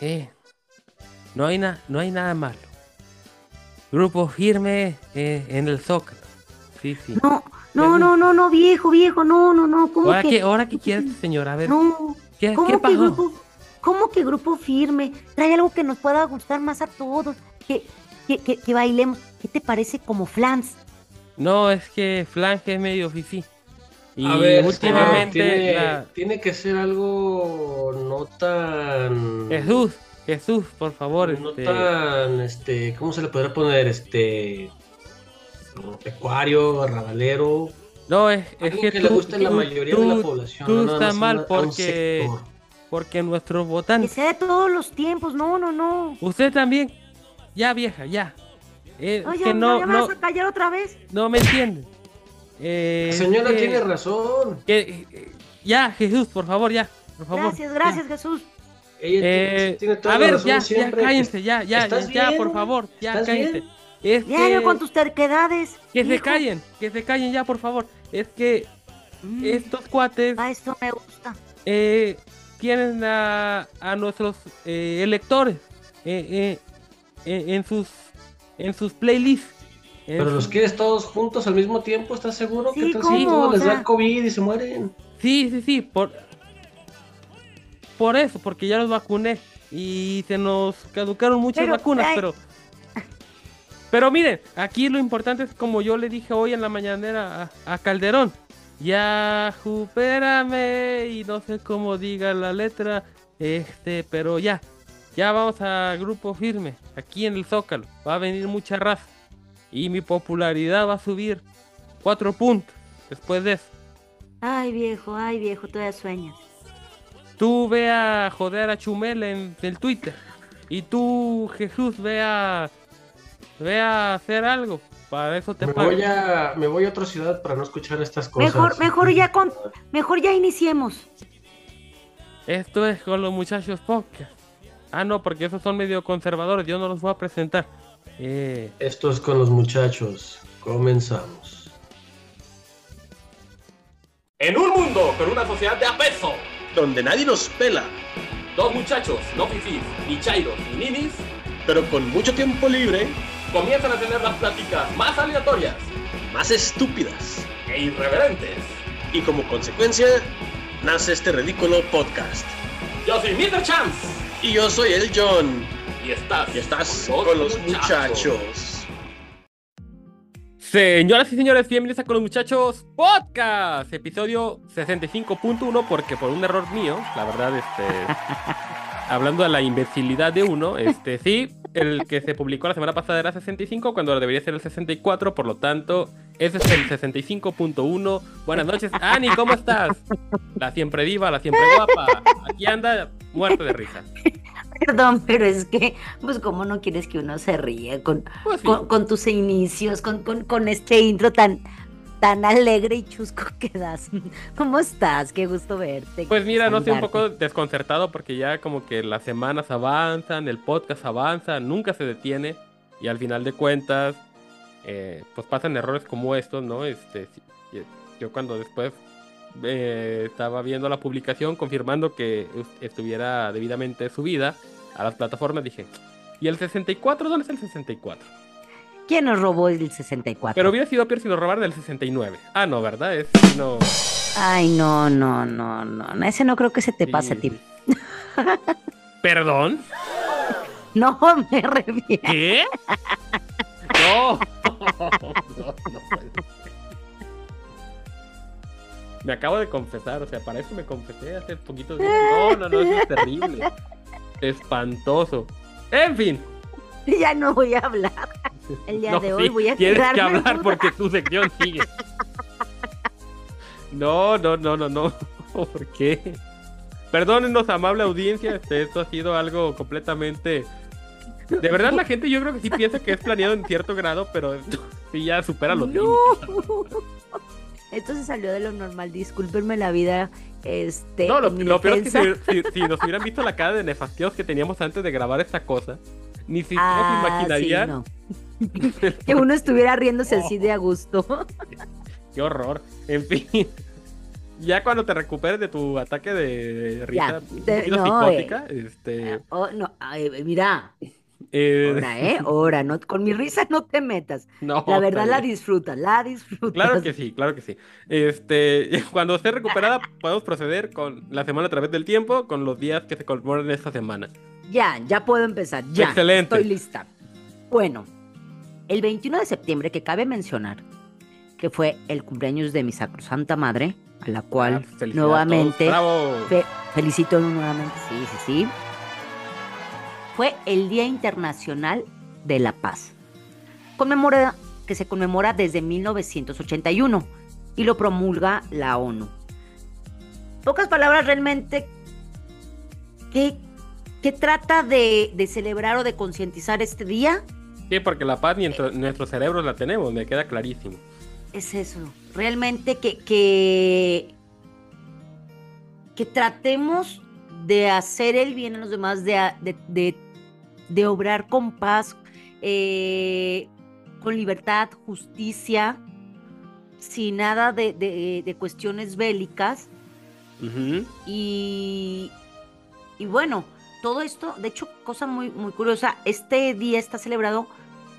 eh, no hay, na- no hay nada malo. Grupo firme eh, en el Zócalo. Sí, sí. No, no, no, no, no, viejo, viejo, no, no, no, ¿cómo ¿Ahora que? qué, ahora qué quieres, señora? A ver, No, ¿qué, ¿cómo qué que pasó? grupo? ¿Cómo que grupo firme? Trae algo que nos pueda gustar más a todos, que, que, que, que bailemos. ¿Qué te parece como flans? No, es que Flange es medio fifi. Y a ver, últimamente tiene, la- tiene que ser algo no tan. Jesús, Jesús, por favor, No este, tan, este, ¿cómo se le podrá poner? Este. Pecuario, arrabalero. no es, es que, que, le tú- guste a la tú- mayoría de la tú- población. tú no nada estás mal porque- porque nuestros Que votantes, sea de todos los tiempos, no, no, no. usted también, ya vieja, ya, Eh, No, es ya, que no, ya me no, vas a callar otra vez. no me entienden. Eh, La señora que- tiene razón. que- eh, ya, Jesús, por favor, ya, por favor. Gracias, gracias, Jesús. Ella Eh, tiene, tiene toda a la ver, razón ya, ya, siempre. cállense, ya, ya, ya, ¿Estás ya, bien? por favor, ya, ¿Estás cállense. bien? Es Ya, que, ya con tus terquedades. que se hijo. callen, que se callen ya, por favor. Es que Mm, estos cuates A esto me gusta. eh, tienen a, a nuestros eh, electores eh, eh, eh, en sus en sus playlists. Pero los quieres todos juntos al mismo tiempo, ¿estás seguro? Sí, ¿Qué tal ¿cómo? si todos O les da COVID y se mueren? Sí, sí, sí, por por eso, porque ya los vacuné y se nos caducaron muchas Pero, vacunas, ay. pero pero miren, aquí lo importante es como yo le dije hoy en la mañanera a, a Calderón, ya supérame y no sé cómo diga la letra, este, pero ya, ya vamos a grupo firme, aquí en el Zócalo, va a venir mucha raza y mi popularidad va a subir cuatro puntos después de eso. Ay, viejo, ay, viejo, todavía sueñas. Tú ve a joder a Chumel en el Twitter. Y tú, Jesús, ve a, ve a hacer algo. Para eso te Me pago. voy, a, me voy a otra ciudad para no escuchar estas cosas. Mejor, mejor ya con, mejor ya iniciemos. Esto es con los muchachos podcast. Ah, no, porque esos son medio conservadores. Yo no los voy a presentar. Eh, Esto es con los muchachos. Comenzamos. En un mundo con una sociedad de apeso, donde nadie nos pela, dos muchachos, no fifís, ni chairos, ni ninis, pero con mucho tiempo libre, comienzan a tener las pláticas más aleatorias más estúpidas. e irreverentes. Y como consecuencia, nace este ridículo podcast. Yo soy Mr. Chance Y yo soy el John, y estás, y estás con los muchachos. Señoras y señores, bienvenidos a Con los Muchachos Podcast, episodio 65.1, porque por un error mío, la verdad, este, hablando de la imbecilidad de uno, este, sí, el que se publicó la semana pasada era 65, cuando debería ser el 64, por lo tanto, ese es el 65.1. Buenas noches, Ani, ¿cómo estás? La siempre diva, la siempre guapa, aquí anda muerto de risa. Perdón, pero es que, pues, ¿cómo no quieres que uno se ríe con, Pues sí. con, con tus inicios, con, con, con este intro tan, tan alegre y chusco que das? ¿Cómo estás? Qué gusto verte. Pues mira, no estoy un poco desconcertado porque ya como que las semanas avanzan, el podcast avanza, nunca se detiene y al final de cuentas, eh, pues pasan errores como estos, ¿no? Este, yo cuando después eh, estaba viendo la publicación confirmando que estuviera debidamente subida a las plataformas, dije, ¿y el 64? ¿Dónde está el 64? ¿Quién nos robó el 64? Pero hubiera sido peor si lo robaran del 69. Ah, no, ¿verdad? Es, no. Ay, no, no, no, no. Ese no creo que se te pase a ti. ¿Perdón? No me refiero. ¿Qué? No. no, Me acabo de confesar, o sea, para eso me confesé hace poquito. días. No, no, no, eso es terrible. Espantoso. En fin. Ya no voy a hablar. El día No, de hoy sí, voy a Tienes que hablar porque tu sección sigue. No, no, no, no, no. ¿Por qué? Perdónenos, amable audiencia, este, esto ha sido algo completamente... De verdad la gente yo creo que sí piensa que es planeado en cierto grado, pero esto sí ya supera los No. límites. Esto se salió de lo normal, discúlpenme la vida. Este, No, lo, lo peor es que si, si- si nos hubieran visto la cara de nefastios que teníamos antes de grabar esta cosa, ni siquiera Ah, se sí, imaginarían no. Que uno estuviera riéndose así de a gusto. Qué horror. En fin. Ya cuando te recuperes de tu ataque de risa Ya, te- no, psicótica, este, Oh, no, ay, mira, eh, ahora, ¿eh? Ahora, no, con mi risa no te metas. no, La verdad está la disfrutas, la disfrutas. Claro que sí, claro que sí. Este, cuando esté recuperada, podemos proceder con la semana a través del tiempo, con los días que se conmemoran esta semana. Ya, ya puedo empezar, ya. Excelente. Estoy lista. Bueno, el 21 de septiembre, que cabe mencionar que fue el cumpleaños de mi sacrosanta madre, a la cual Ah, a nuevamente. ¡Bravo! fe- felicito nuevamente, sí, sí, sí. Fue el Día Internacional de la Paz. Conmemora, que se conmemora desde 1981 y lo promulga la ONU. Pocas palabras realmente ¿qué, qué trata de, de celebrar o de concientizar este día? Sí, porque la paz ni en cerebros la tenemos, me queda clarísimo. es eso, realmente que, que, que tratemos de hacer el bien a los demás, de, a- de, de- de obrar con paz, eh, con libertad, justicia, sin nada de, de- de cuestiones bélicas. Y, y bueno, todo esto, de hecho, cosa muy, muy curiosa, este día está celebrado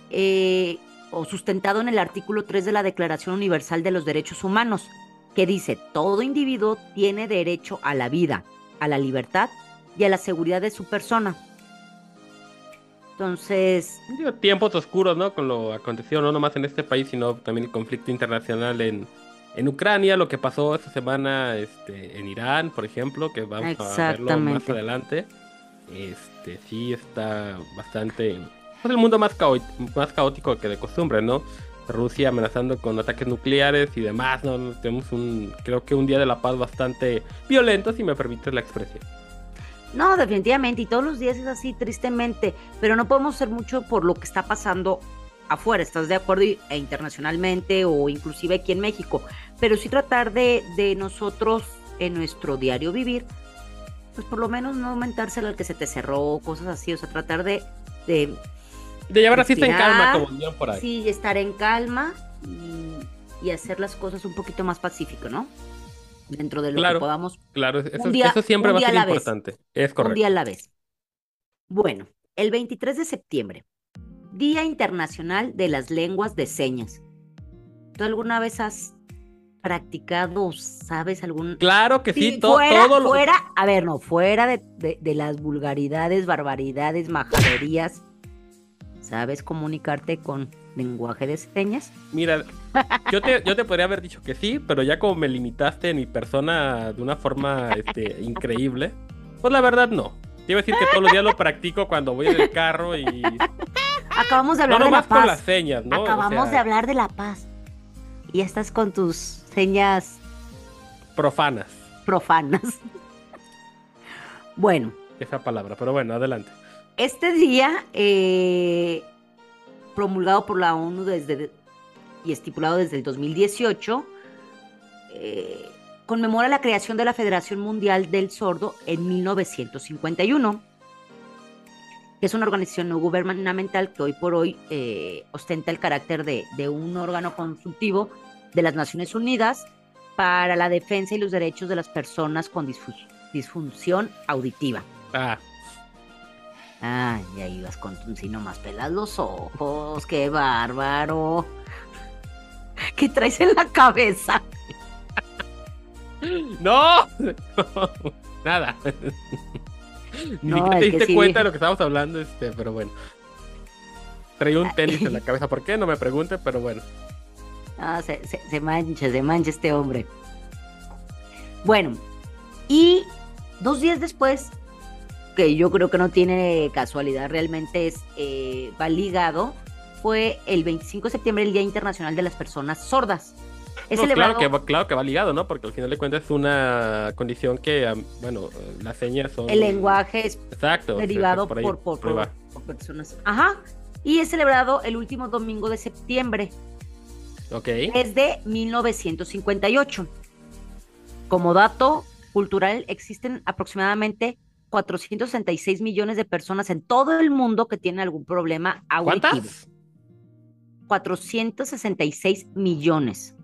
eh, o sustentado en el artículo 3 de la Declaración Universal de los Derechos Humanos, que dice, todo individuo tiene derecho a la vida, a la libertad y a la seguridad de su persona. Entonces, Digo, tiempos oscuros, ¿no? Con lo acontecido no nomás en este país, sino también el conflicto internacional en, en Ucrania, lo que pasó esta semana este, en Irán, por ejemplo, que vamos a verlo más adelante. Este, sí está bastante... Pues el mundo más, más caótico que de costumbre, ¿no? Rusia amenazando con ataques nucleares y demás, ¿no? Tenemos un, creo que un día de la paz bastante violento, si me permites la expresión. No, definitivamente, y todos los días es así, tristemente, pero no podemos hacer mucho por lo que está pasando afuera, ¿estás de acuerdo? E internacionalmente o inclusive aquí en México, pero sí tratar de, de nosotros en nuestro diario vivir, pues por lo menos no aumentárselo al que se te cerró, cosas así, o sea, tratar de, de De llevar así está en calma, como dirían por ahí. sí, estar en calma y, y hacer las cosas un poquito más pacífico, ¿no? Dentro de lo Claro. que podamos Claro, eso, Un día- eso siempre un va a ser a la vez. importante. Es un correcto. día a la vez. Bueno, el 23 de septiembre, Día Internacional de las Lenguas de Señas. ¿Tú alguna vez has practicado sabes algún... Claro que sí, Sí, to- fuera, todo lo... fuera, a ver, no, fuera de, de- de las vulgaridades, barbaridades, majaderías, ¿sabes comunicarte con lenguaje de señas? Mira, yo te, yo te podría haber dicho que sí, pero ya como me limitaste en mi persona de una forma este, increíble, pues la verdad no. Te iba a decir que todos los días lo practico cuando voy en el carro y... Acabamos de No hablar de la nomás con las paz. señas, ¿no? O Acabamos sea, de hablar de la paz. Y estás con tus señas Profanas, profanas. bueno, esa palabra, pero bueno, adelante. Este día, eh, promulgado por la ONU desde y estipulado desde el 2018, eh, conmemora la creación de la Federación Mundial del Sordo en 1951, que es una organización no gubernamental que hoy por hoy eh, ostenta el carácter de, un órgano consultivo de las Naciones Unidas para la defensa y los derechos de las personas con disfu- disfunción auditiva. Ah, Ay, ya ibas con tu si nomás pelas los ojos, qué bárbaro. ¿Qué traes en la cabeza? ¡No! Nada. Ni te que diste sí. cuenta de lo que estábamos hablando, este, pero bueno. Traía un tenis en la cabeza, ¿por qué? No me pregunte, pero bueno. Ah, se, se- se mancha, se mancha este hombre. Bueno, y dos días después, que yo creo que no tiene casualidad, realmente es, eh, va ligado, fue el 25 de septiembre, el Día Internacional de las Personas Sordas. Es No, claro, que va, claro que va ligado, ¿no? Porque al final de cuentas es una condición que, bueno, las señas son... El lenguaje es Exacto. derivado por, ahí- por, por- por personas. Ajá. Y es celebrado el último domingo de septiembre, Ok. desde 1958. Como dato cultural, existen aproximadamente 466 millones de personas en todo el mundo que tienen algún problema auditivo. ¿Cuántas? 466 millones.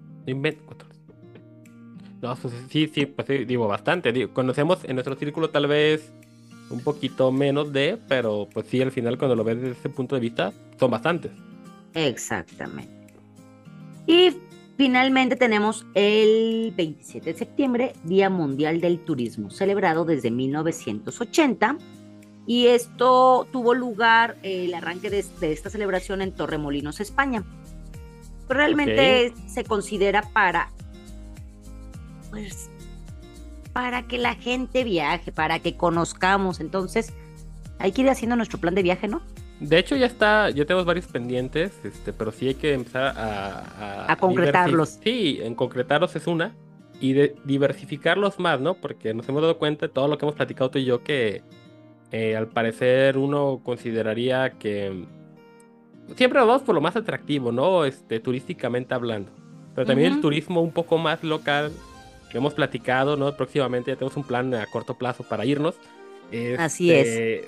No, pues, sí, sí, pues sí, digo bastante. Digo, conocemos en nuestro círculo tal vez un poquito menos de, pero pues sí, al final cuando lo ves desde ese punto de vista, son bastantes. Exactamente. Y finalmente tenemos el 27 de septiembre, Día Mundial del Turismo, celebrado desde 1980. Y esto tuvo lugar, eh, el arranque de, de esta celebración en Torremolinos, España. Realmente se considera para, pues, para que la gente viaje, para que conozcamos. Entonces, hay que ir haciendo nuestro plan de viaje, ¿no? De hecho, ya está, ya tenemos varios pendientes, este, pero sí hay que empezar a... A concretarlos. diversi- Sí, en concretarlos es una. Y de diversificarlos más, ¿no? Porque nos hemos dado cuenta de todo lo que hemos platicado tú y yo que eh, al parecer uno consideraría que siempre nos vamos por lo más atractivo, ¿no? Este, turísticamente hablando. Pero también el Ujú. turismo un poco más local que hemos platicado, ¿no? Próximamente ya tenemos un plan a corto plazo para irnos. Así Este,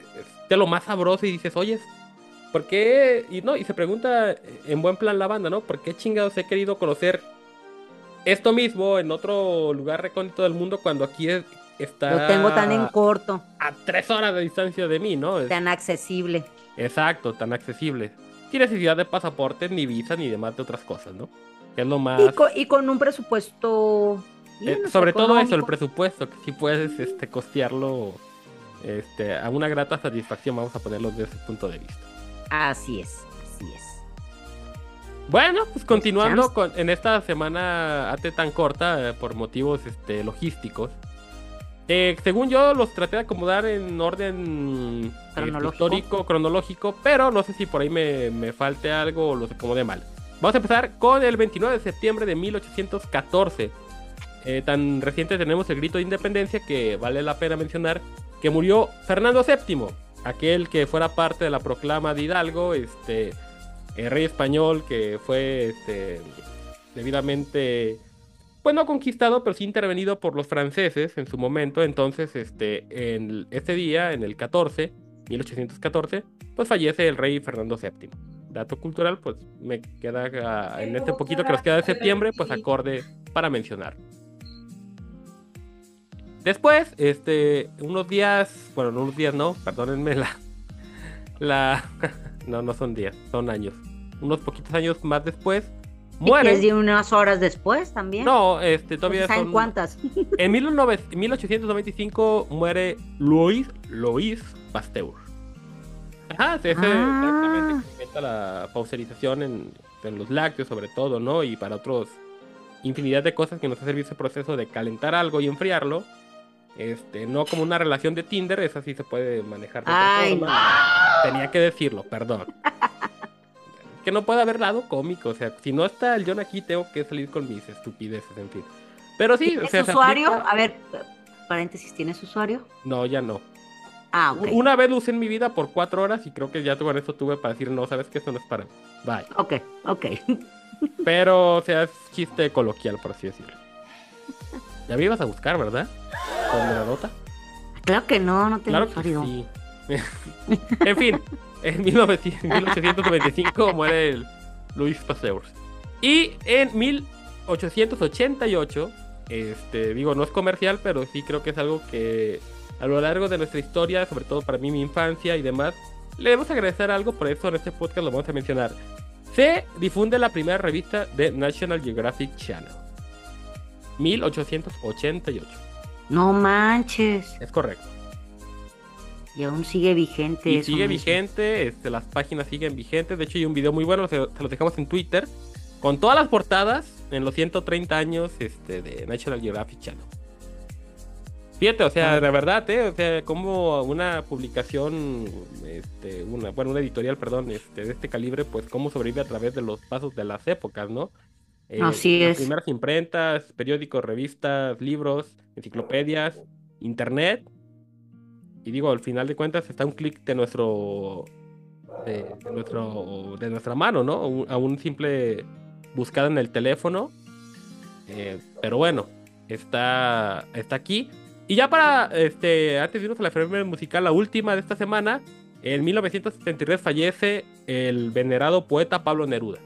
De lo más sabroso y dices, oye, ¿por qué? Y no, y se pregunta en buen plan la banda, ¿no? ¿Por qué chingados he querido conocer esto mismo en otro lugar recóndito del mundo cuando aquí es- está Lo tengo tan en corto, a tres horas de distancia de mí, ¿no? Tan accesible. Exacto, tan accesible. Sin necesidad de pasaporte, ni visa, ni demás de otras cosas, ¿no? Que es lo más... Y con, y con un presupuesto. Eh, sobre todo eso, el presupuesto, que si puedes este, costearlo este, a una grata satisfacción, vamos a ponerlo desde ese punto de vista. Así es, así es. Bueno, pues continuando chance. con, en esta semana AT tan corta eh, por motivos este, logísticos. eh, según yo los traté de acomodar en orden Cronológico. histórico, cronológico, pero no sé si por ahí me, me falte algo o los acomodé mal. Vamos a empezar con el 29 de septiembre de 1814. Eh, tan reciente tenemos el grito de independencia que vale la pena mencionar que murió Fernando VII, aquel que fuera parte de la proclama de Hidalgo, este el rey español que fue este, debidamente, pues no conquistado, pero sí intervenido por los franceses en su momento. Entonces, este, en este día, en el 14, 1814, pues fallece el rey Fernando VII. Dato cultural, pues me queda ah, en este poquito que nos queda de septiembre, pues acorde para mencionar. Después, este, unos días, bueno, no unos días no, perdónenme la, la, no, no son días, son años. Unos poquitos años más después, Y muere. de unas horas después también. No, este, todavía ¿Saben son... cuántas? En 19 1895 muere Louis, Louis Pasteur. Ajá, ese ese Ah. exactamente que la pasteurización en, en los lácteos sobre todo, ¿no? Y para otros infinidad de cosas que nos ha servido ese proceso de calentar algo y enfriarlo. Este, no como una relación de Tinder, esa sí se puede manejar de otra forma. Tenía que decirlo, perdón. que no puede haber lado cómico, o sea, si no está el John aquí, tengo que salir con mis estupideces, en fin. Pero sí, o ¿Tienes sea, se usuario? aplica- A ver, paréntesis, ¿tienes usuario? No, ya no. Ah. Una vez usé en mi vida por cuatro horas y creo que ya con eso tuve para decir, no, sabes que esto no es para mí. Bye. Ok, ok. Pero, o sea, es chiste coloquial, por así decirlo. Ya me ibas a buscar, ¿verdad? Con la nota. Claro que no, no tengo Claro que sí. en fin, en 1900 1895 muere el Luis Pasteur. Y en 1888, este, digo, no es comercial, pero sí creo que es algo que a lo largo de nuestra historia, sobre todo para mí, mi infancia y demás, le debemos agradecer algo, por eso en este podcast lo vamos a mencionar. Se difunde la primera revista de National Geographic Channel. 1888. No manches. Es correcto. Y aún sigue vigente Y eso sigue vigente, este, las páginas siguen vigentes. De hecho, hay un video muy bueno, se, se los dejamos en Twitter, con todas las portadas en los 130 años este, de National Geographic Channel. Fíjate, o sea, Ah. de verdad, ¿eh? O sea, como una publicación, este, una, bueno, una editorial, perdón, este, de este calibre, pues cómo sobrevive a través de los pasos de las épocas, ¿no? Eh, Así las es. primeras imprentas, periódicos, revistas, libros, enciclopedias, internet. Y digo, al final de cuentas está un clic de nuestro, de, nuestro, de nuestra mano, ¿no? A un simple buscada en el teléfono. Eh, pero bueno, está, está aquí. Y ya para, este, antes de irnos a la efeméride musical, la última de esta semana, en 1973 fallece el venerado poeta Pablo Neruda,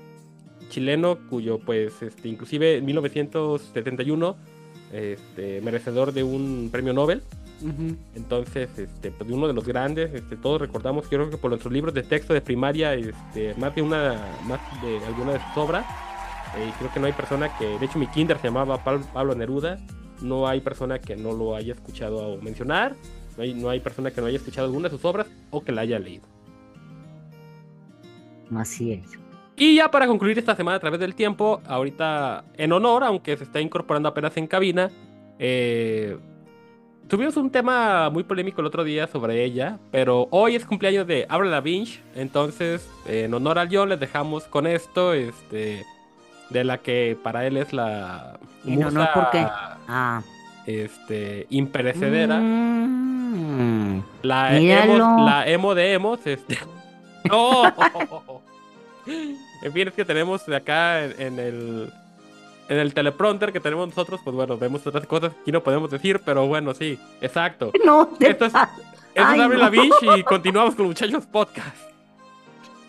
chileno cuyo, pues, este, inclusive en 1971 este, merecedor de un premio Nobel. Entonces, este, pues, de uno de los grandes, este, todos recordamos, creo que por nuestros libros de texto de primaria, este, más de una, más de alguna de sus obras. Eh, creo que no hay persona que, de hecho, mi kinder se llamaba Pablo Neruda. No hay persona que no lo haya escuchado mencionar. No hay, no hay persona que no haya escuchado alguna de sus obras o que la haya leído. Así es. Y ya para concluir esta semana a través del tiempo, ahorita en honor, aunque se está incorporando apenas en cabina, eh, tuvimos un tema muy polémico el otro día sobre ella, pero hoy es cumpleaños de Avril Lavigne, entonces eh, en honor al yo les dejamos con esto, este, de la que para él es la ¿En honor por qué? Ah. este, imperecedera. Mm. La emo, la emo de emos, este. ¡No! En fin, es que tenemos de acá en, en el. En el teleprompter que tenemos nosotros, pues bueno, vemos otras cosas que aquí no podemos decir, pero bueno, sí, exacto. No, te Esto es-. Eso Ay, es no. Lavigne y continuamos con Muchachos Podcast.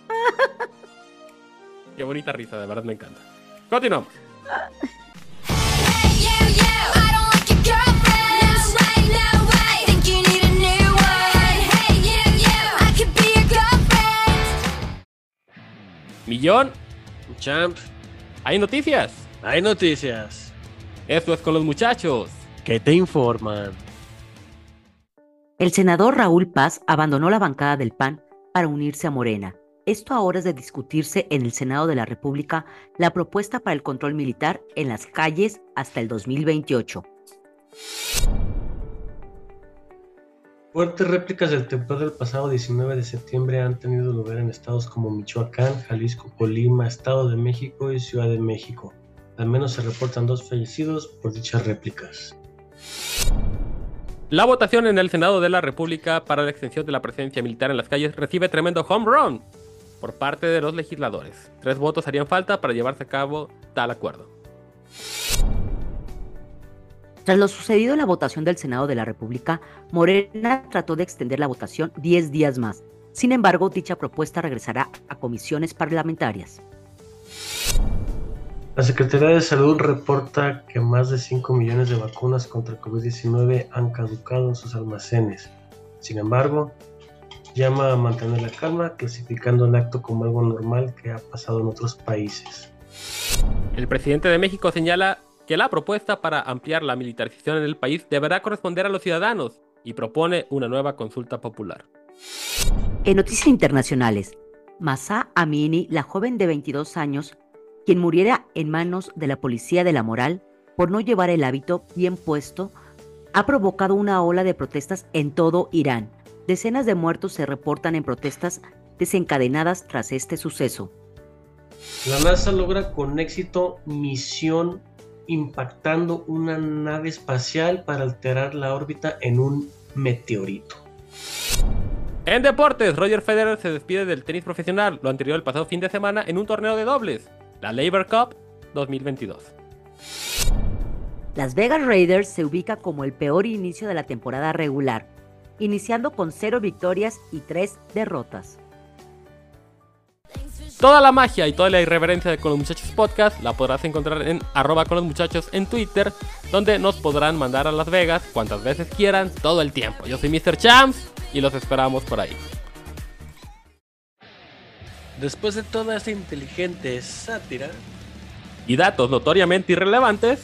Qué bonita risa, de verdad me encanta. Continuamos. Millón, Champ, hay noticias. hay noticias. Esto es con los muchachos. que te informan? El senador Raúl Paz abandonó la bancada del PAN para unirse a Morena. Esto a horas de discutirse en el Senado de la República la propuesta para el control militar en las calles hasta el 2028. Fuertes réplicas del temblor del pasado 19 de septiembre han tenido lugar en estados como Michoacán, Jalisco, Colima, Estado de México y Ciudad de México. Al menos se reportan dos fallecidos por dichas réplicas. La votación en el Senado de la República para la extensión de la presencia militar en las calles recibe tremendo home run por parte de los legisladores. Tres votos harían falta para llevarse a cabo tal acuerdo. Tras lo sucedido en la votación del Senado de la República, Morena trató de extender la votación 10 días más. Sin embargo, dicha propuesta regresará a comisiones parlamentarias. La Secretaría de Salud reporta que más de 5 millones de vacunas contra COVID-19 han caducado en sus almacenes. Sin embargo, llama a mantener la calma, clasificando el acto como algo normal que ha pasado en otros países. El presidente de México señala que la propuesta para ampliar la militarización en el país deberá corresponder a los ciudadanos y propone una nueva consulta popular. En noticias internacionales, Masa Amini, la joven de 22 años, quien muriera en manos de la policía de la moral por no llevar el hábito bien puesto, ha provocado una ola de protestas en todo Irán. Decenas de muertos se reportan en protestas desencadenadas tras este suceso. La NASA logra con éxito misión impactando una nave espacial para alterar la órbita en un meteorito. En deportes, Roger Federer se despide del tenis profesional, lo anterior el pasado fin de semana en un torneo de dobles, la Labor Cup 2022. Las Vegas Raiders se ubica como el peor inicio de la temporada regular, iniciando con cero victorias y tres derrotas. Toda la magia y toda la irreverencia de Con los Muchachos Podcast la podrás encontrar en arroba con los muchachos en Twitter, donde nos podrán mandar a Las Vegas cuantas veces quieran, todo el tiempo. Yo soy Mr. Champs y los esperamos por ahí. Después de toda esta inteligente sátira, Y datos notoriamente irrelevantes,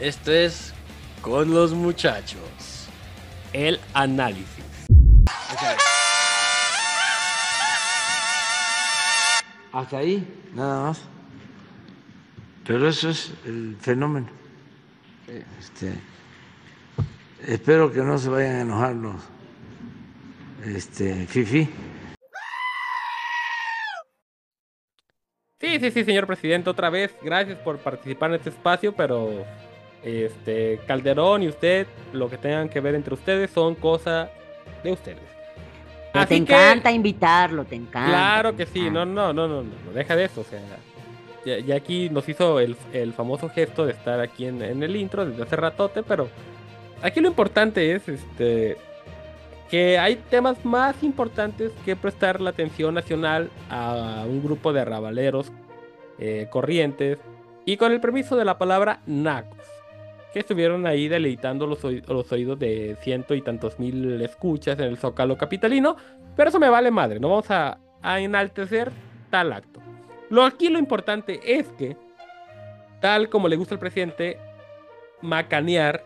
esto es con los muchachos. el análisis. Hasta ahí, nada más. Pero eso es el fenómeno. Este, espero que no se vayan a enojar los este, fifi. Sí, sí, sí, señor presidente, otra vez, gracias por participar en este espacio, pero este Calderón y usted, lo que tengan que ver entre ustedes son cosa de ustedes. Pero Así te que- encanta invitarlo, te encanta. Claro te que sí, no, no, no, no, no, deja de eso, o sea, ya, ya aquí nos hizo el, el famoso gesto de estar aquí en, en el intro desde hace ratote, pero aquí lo importante es, este, que hay temas más importantes que prestar la atención nacional a un grupo de arrabaleros eh, corrientes y con el permiso de la palabra nacos. Que estuvieron ahí deleitando los, oí- los oídos de ciento y tantos mil escuchas en el Zócalo Capitalino, pero eso me vale madre, no vamos a, a enaltecer tal acto. Lo aquí lo importante es que, tal como le gusta al presidente, macanear,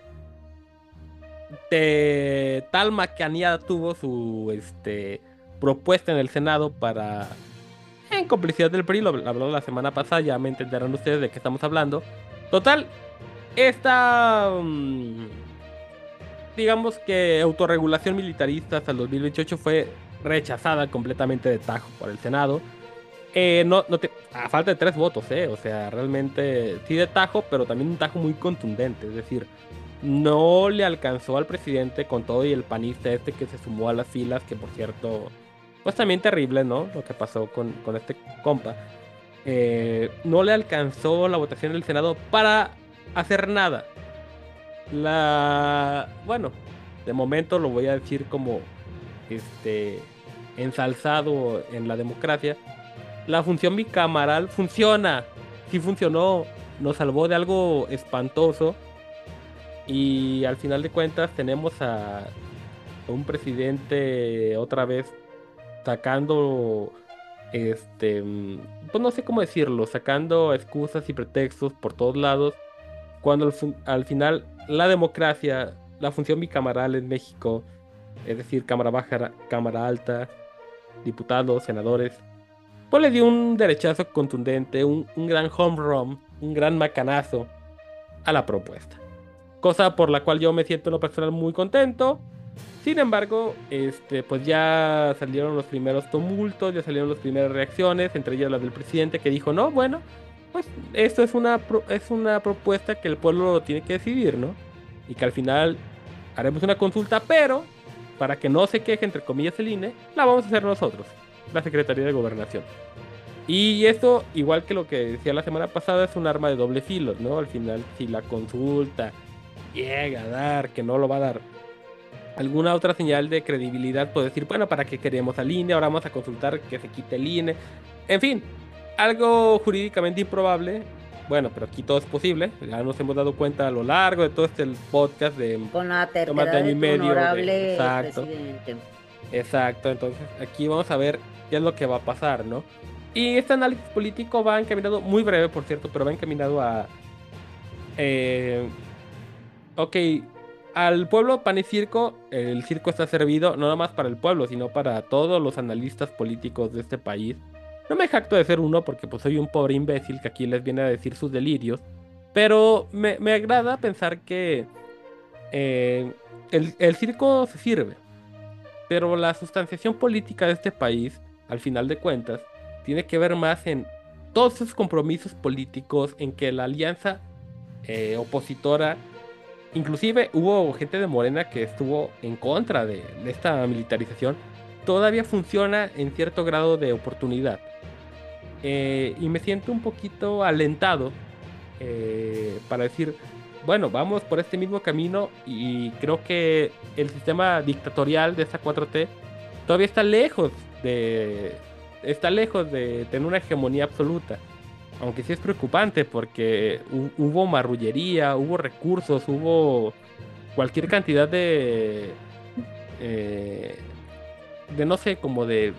de tal macaneada tuvo su este, propuesta en el Senado para, en complicidad del PRI, lo habló la semana pasada, ya me entenderán ustedes de qué estamos hablando. Total, esta, mm, digamos que autorregulación militarista hasta el 2028 fue rechazada completamente de tajo por el Senado. Eh, no, a falta de tres votos, eh, o sea, realmente sí de tajo, pero también un tajo muy contundente, es decir, no le alcanzó al presidente con todo y el panista este que se sumó a las filas, que por cierto, pues también terrible, ¿no? Lo que pasó con, con este compa. Eh, no le alcanzó la votación del Senado para hacer nada. La. Bueno, de momento lo voy a decir como. Este. Ensalzado en la democracia. La función bicameral funciona. Sí funcionó. Nos salvó de algo espantoso. Y al final de cuentas tenemos a un presidente otra vez sacando este pues no sé cómo decirlo sacando excusas y pretextos por todos lados cuando al, al final la democracia la función bicameral en México es decir cámara baja cámara alta diputados senadores pues le dio un derechazo contundente un, un gran home run un gran macanazo a la propuesta. Cosa por la cual yo me siento en lo personal muy contento. Sin embargo, este, pues ya salieron los primeros tumultos, ya salieron las primeras reacciones, entre ellas la del presidente que dijo, no, bueno, pues esto es una, es una propuesta que el pueblo lo tiene que decidir, ¿no? Y que al final haremos una consulta, pero para que no se queje, entre comillas, el INE, la vamos a hacer nosotros, la Secretaría de Gobernación. Y esto, igual que lo que decía la semana pasada, es un arma de doble filo, ¿no? Al final, si la consulta llega a dar, que no lo va a dar, alguna otra señal de credibilidad puede decir, bueno, ¿para qué queremos al INE? Ahora vamos a consultar que se quite el INE. En fin, algo jurídicamente improbable. Bueno, pero aquí todo es posible. Ya nos hemos dado cuenta a lo largo de todo este podcast de... Con la Tomate terquedad año y de medio de- exacto. presidente. Exacto, entonces aquí vamos a ver qué es lo que va a pasar, ¿no? Y este análisis político va encaminado, muy breve por cierto, pero va encaminado a... eh, ok, al pueblo pan y circo, el circo está servido no nada más para el pueblo, sino para todos los analistas políticos de este país. No me jacto de ser uno porque pues soy un pobre imbécil que aquí les viene a decir sus delirios, pero me, me agrada pensar que eh, el, el circo se sirve, pero la sustanciación política de este país, al final de cuentas, tiene que ver más en todos esos compromisos políticos, en que la alianza eh, opositora, inclusive hubo gente de Morena que estuvo en contra de, de esta militarización, todavía funciona en cierto grado de oportunidad. Eh, y me siento un poquito alentado eh, para decir, bueno, vamos por este mismo camino y creo que el sistema dictatorial de esta 4T todavía está lejos de está lejos de tener una hegemonía absoluta. Aunque sí es preocupante porque hu- hubo marrullería, hubo recursos, hubo cualquier cantidad de eh, de no sé, como de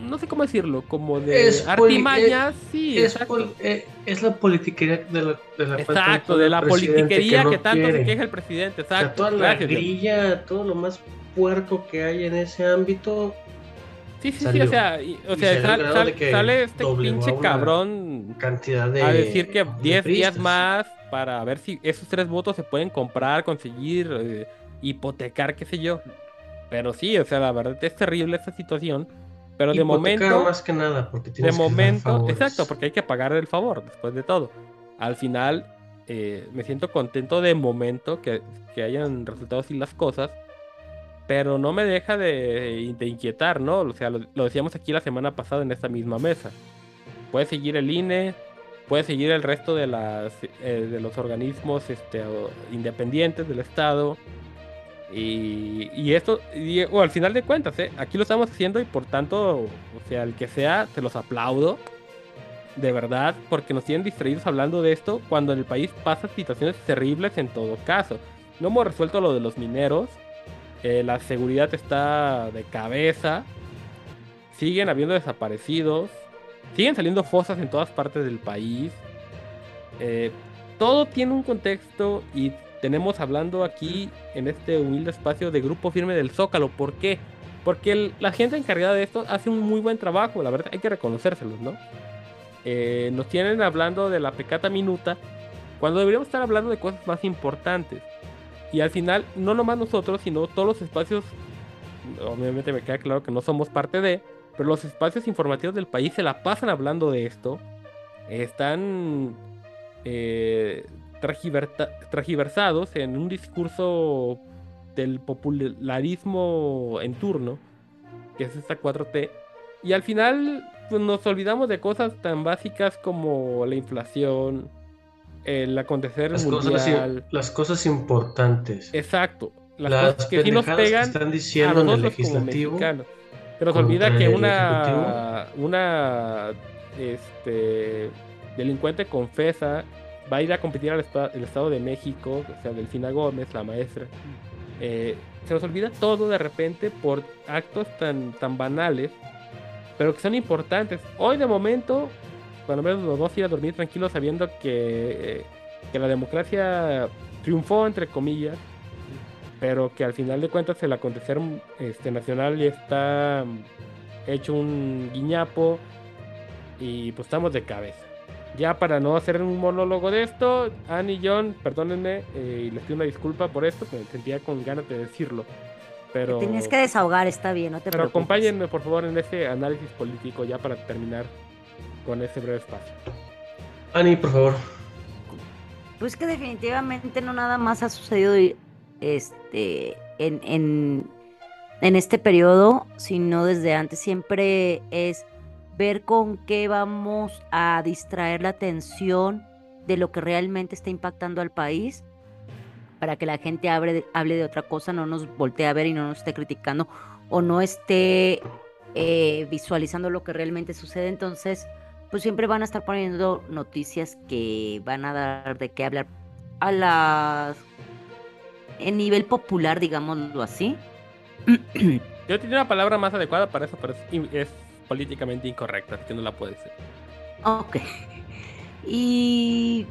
no sé cómo decirlo, como de Es artimañas, sí, es, pol- eh, es la politiquería de la, de la Exacto, de la politiquería que, no tanto se queja el presidente, O sea, exacto. toda la Gracias, grilla, todo lo más puerco que hay en ese ámbito. Sí, sí, sí, o sea, y- o Y sea, sal- sal- que sale este pinche cabrón Cantidad de. a decir que de 10 días más para ver si esos tres votos se pueden comprar, conseguir, eh, hipotecar, qué sé yo. Pero sí, o sea, la verdad es terrible esta situación. Pero de momento, más que nada, porque de tienes que dar momento, favores. exacto, porque hay que pagar el favor después de todo. Al final, eh, me siento contento de momento que, que hayan resultado así las cosas, pero no me deja de, de inquietar, ¿no? O sea, lo, lo decíamos aquí la semana pasada en esta misma mesa. Puede seguir el INE, puede seguir el resto de, las, eh, de los organismos este, independientes del Estado. Y, y esto, o al final de cuentas, ¿eh? aquí lo estamos haciendo y por tanto, o sea, el que sea, te los aplaudo. de verdad, porque nos tienen distraídos hablando de esto cuando en el país pasan situaciones terribles en todo caso. No hemos resuelto lo de los mineros, eh, la seguridad está de cabeza, siguen habiendo desaparecidos, siguen saliendo fosas en todas partes del país. Eh, todo tiene un contexto y tenemos hablando aquí en este humilde espacio de Grupo Firme del Zócalo. ¿Por qué? Porque la gente encargada de esto hace un muy buen trabajo, la verdad hay que reconocérselos, ¿no? Eh, nos tienen hablando de la pecata minuta cuando deberíamos estar hablando de cosas más importantes. Y al final, no nomás nosotros, sino todos los espacios, obviamente me queda claro que no somos parte de, pero los espacios informativos del país se la pasan hablando de esto. Están eh, tragiversados en un discurso del popularismo en turno, que es esta 4T. Y al final pues, nos olvidamos de cosas tan básicas como la inflación, el acontecer Las cosas, mundial. las cosas importantes. Exacto. Las, Las cosas que sí nos que pegan están a diciendo en el como legislativo mexicanos. Se nos olvida que una, una este, delincuente confesa va a ir a competir al el Estado de México, o sea, Delfina Gómez, la maestra. Eh, se nos olvida todo de repente por actos tan, tan banales, pero que son importantes. Hoy de momento, cuando menos nos vamos a ir a dormir tranquilos sabiendo que, eh, que la democracia triunfó, entre comillas, pero que al final de cuentas el acontecer este, nacional ya está hecho un guiñapo y pues estamos de cabeza. Ya para no hacer un monólogo de esto, Anne y John, perdónenme eh, y les pido una disculpa por esto, me sentía con ganas de decirlo. Pero, Te Tenías que desahogar, está bien, no te pero preocupes. acompáñenme por favor en ese análisis político ya para terminar con ese breve espacio. Ani, por favor. Pues que definitivamente no nada más ha sucedido este en, en, en este periodo, sino desde antes. Siempre es ver con qué vamos a distraer la atención de lo que realmente está impactando al país para que la gente hable de, hable de otra cosa, no nos voltee a ver y no nos esté criticando o no esté eh, visualizando lo que realmente sucede. Entonces, pues siempre van a estar poniendo noticias que van a dar de qué hablar a las en nivel popular, digámoslo así. Yo tenía una palabra más adecuada para eso, pero es políticamente incorrecta, así que no la puede ser. Ok. Y,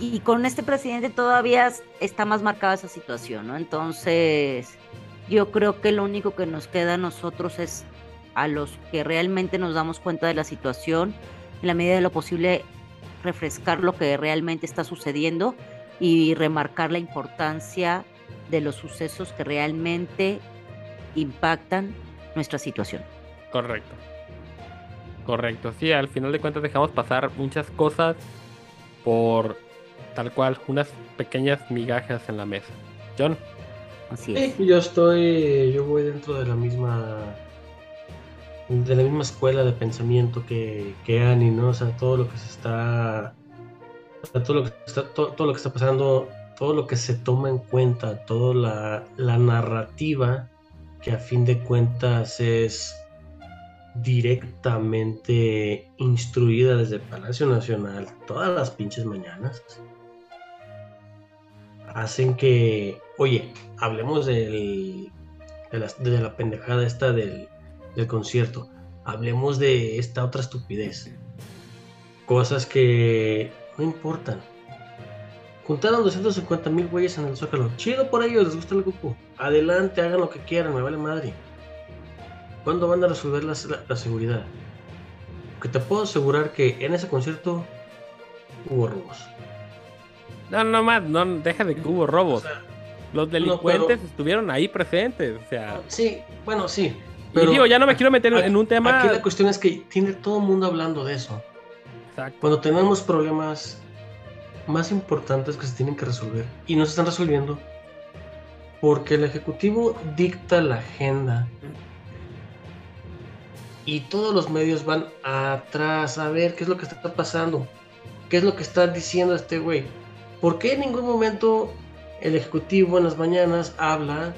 y con este presidente todavía está más marcada esa situación, ¿no? Entonces, yo creo que lo único que nos queda a nosotros es a los que realmente nos damos cuenta de la situación, en la medida de lo posible, refrescar lo que realmente está sucediendo y remarcar la importancia de los sucesos que realmente impactan nuestra situación. Correcto. Correcto, sí, al final de cuentas dejamos pasar muchas cosas por tal cual, unas pequeñas migajas en la mesa. John, Así es. Sí, yo estoy, yo voy dentro de la misma, de la misma escuela de pensamiento que, que Annie, ¿no? O sea, todo lo que se está, o sea, todo lo que está, todo, todo lo que está pasando, todo lo que se toma en cuenta, toda la, la narrativa que a fin de cuentas es directamente instruida desde Palacio Nacional todas las pinches mañanas hacen que, oye, hablemos del, de, la, de la pendejada esta del, concierto, hablemos de esta otra estupidez, cosas que no importan. Juntaron 250 mil güeyes en el Zócalo. Chido por ellos, les gusta el grupo. Adelante, hagan lo que quieran, me vale madre. ¿Cuándo van a resolver la, la- la seguridad? Que te puedo asegurar que en ese concierto hubo robos. no, no más, no, deja de que hubo O robos. sea, Los delincuentes estuvieron ahí presentes, o sea. sí, bueno, sí. y digo, ya no me quiero meter aquí- en un tema. Aquí la cuestión es que tiene todo el mundo hablando de eso. Exacto. Cuando tenemos problemas más importantes que se tienen que resolver y no se están resolviendo porque el Ejecutivo dicta la agenda y todos los medios van atrás a ver qué es lo que está pasando, qué es lo que está diciendo este güey. ¿Por qué en ningún momento el Ejecutivo en las mañanas habla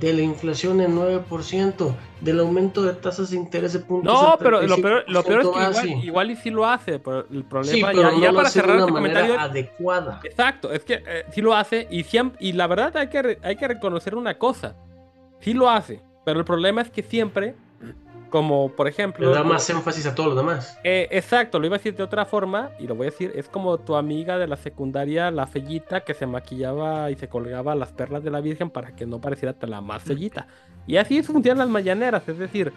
de la inflación en 9%, del aumento de tasas de interés de puntos No, pero lo peor, lo peor es que 35% base. igual, igual y sí lo hace, pero el problema Sí, pero ya, no ya lo para hace de cerrar una este manera comentario. adecuada. Exacto, es que eh, sí lo hace y, siem- y la verdad hay que, hay que reconocer una cosa. Sí lo hace, pero el problema es que siempre, como por ejemplo... Le da más énfasis a todo lo demás. Eh, exacto, lo iba a decir de otra forma y lo voy a decir, es como tu amiga de la secundaria, la fellita, que se maquillaba y se colgaba las perlas de la Virgen para que no pareciera tan la más fellita. Y así funcionan las mañaneras, es decir,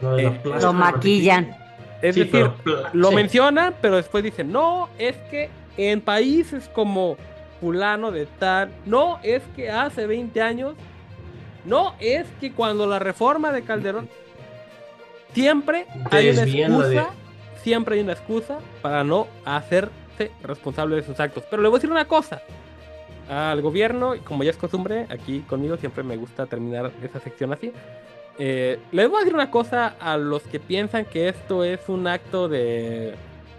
No, Eh, Lo de maquillan. es Sí, decir, pero lo sí. mencionan, pero después dicen, no, es que en países como fulano de tal, no, es que hace 20 años, no, es que cuando la reforma de Calderón, siempre hay una excusa, siempre hay una excusa para no hacerse responsable de sus actos. Pero le voy a decir una cosa. Al gobierno, y como ya es costumbre, aquí conmigo siempre me gusta terminar esa sección así. Eh, les voy a decir una cosa a los que piensan que esto es un acto de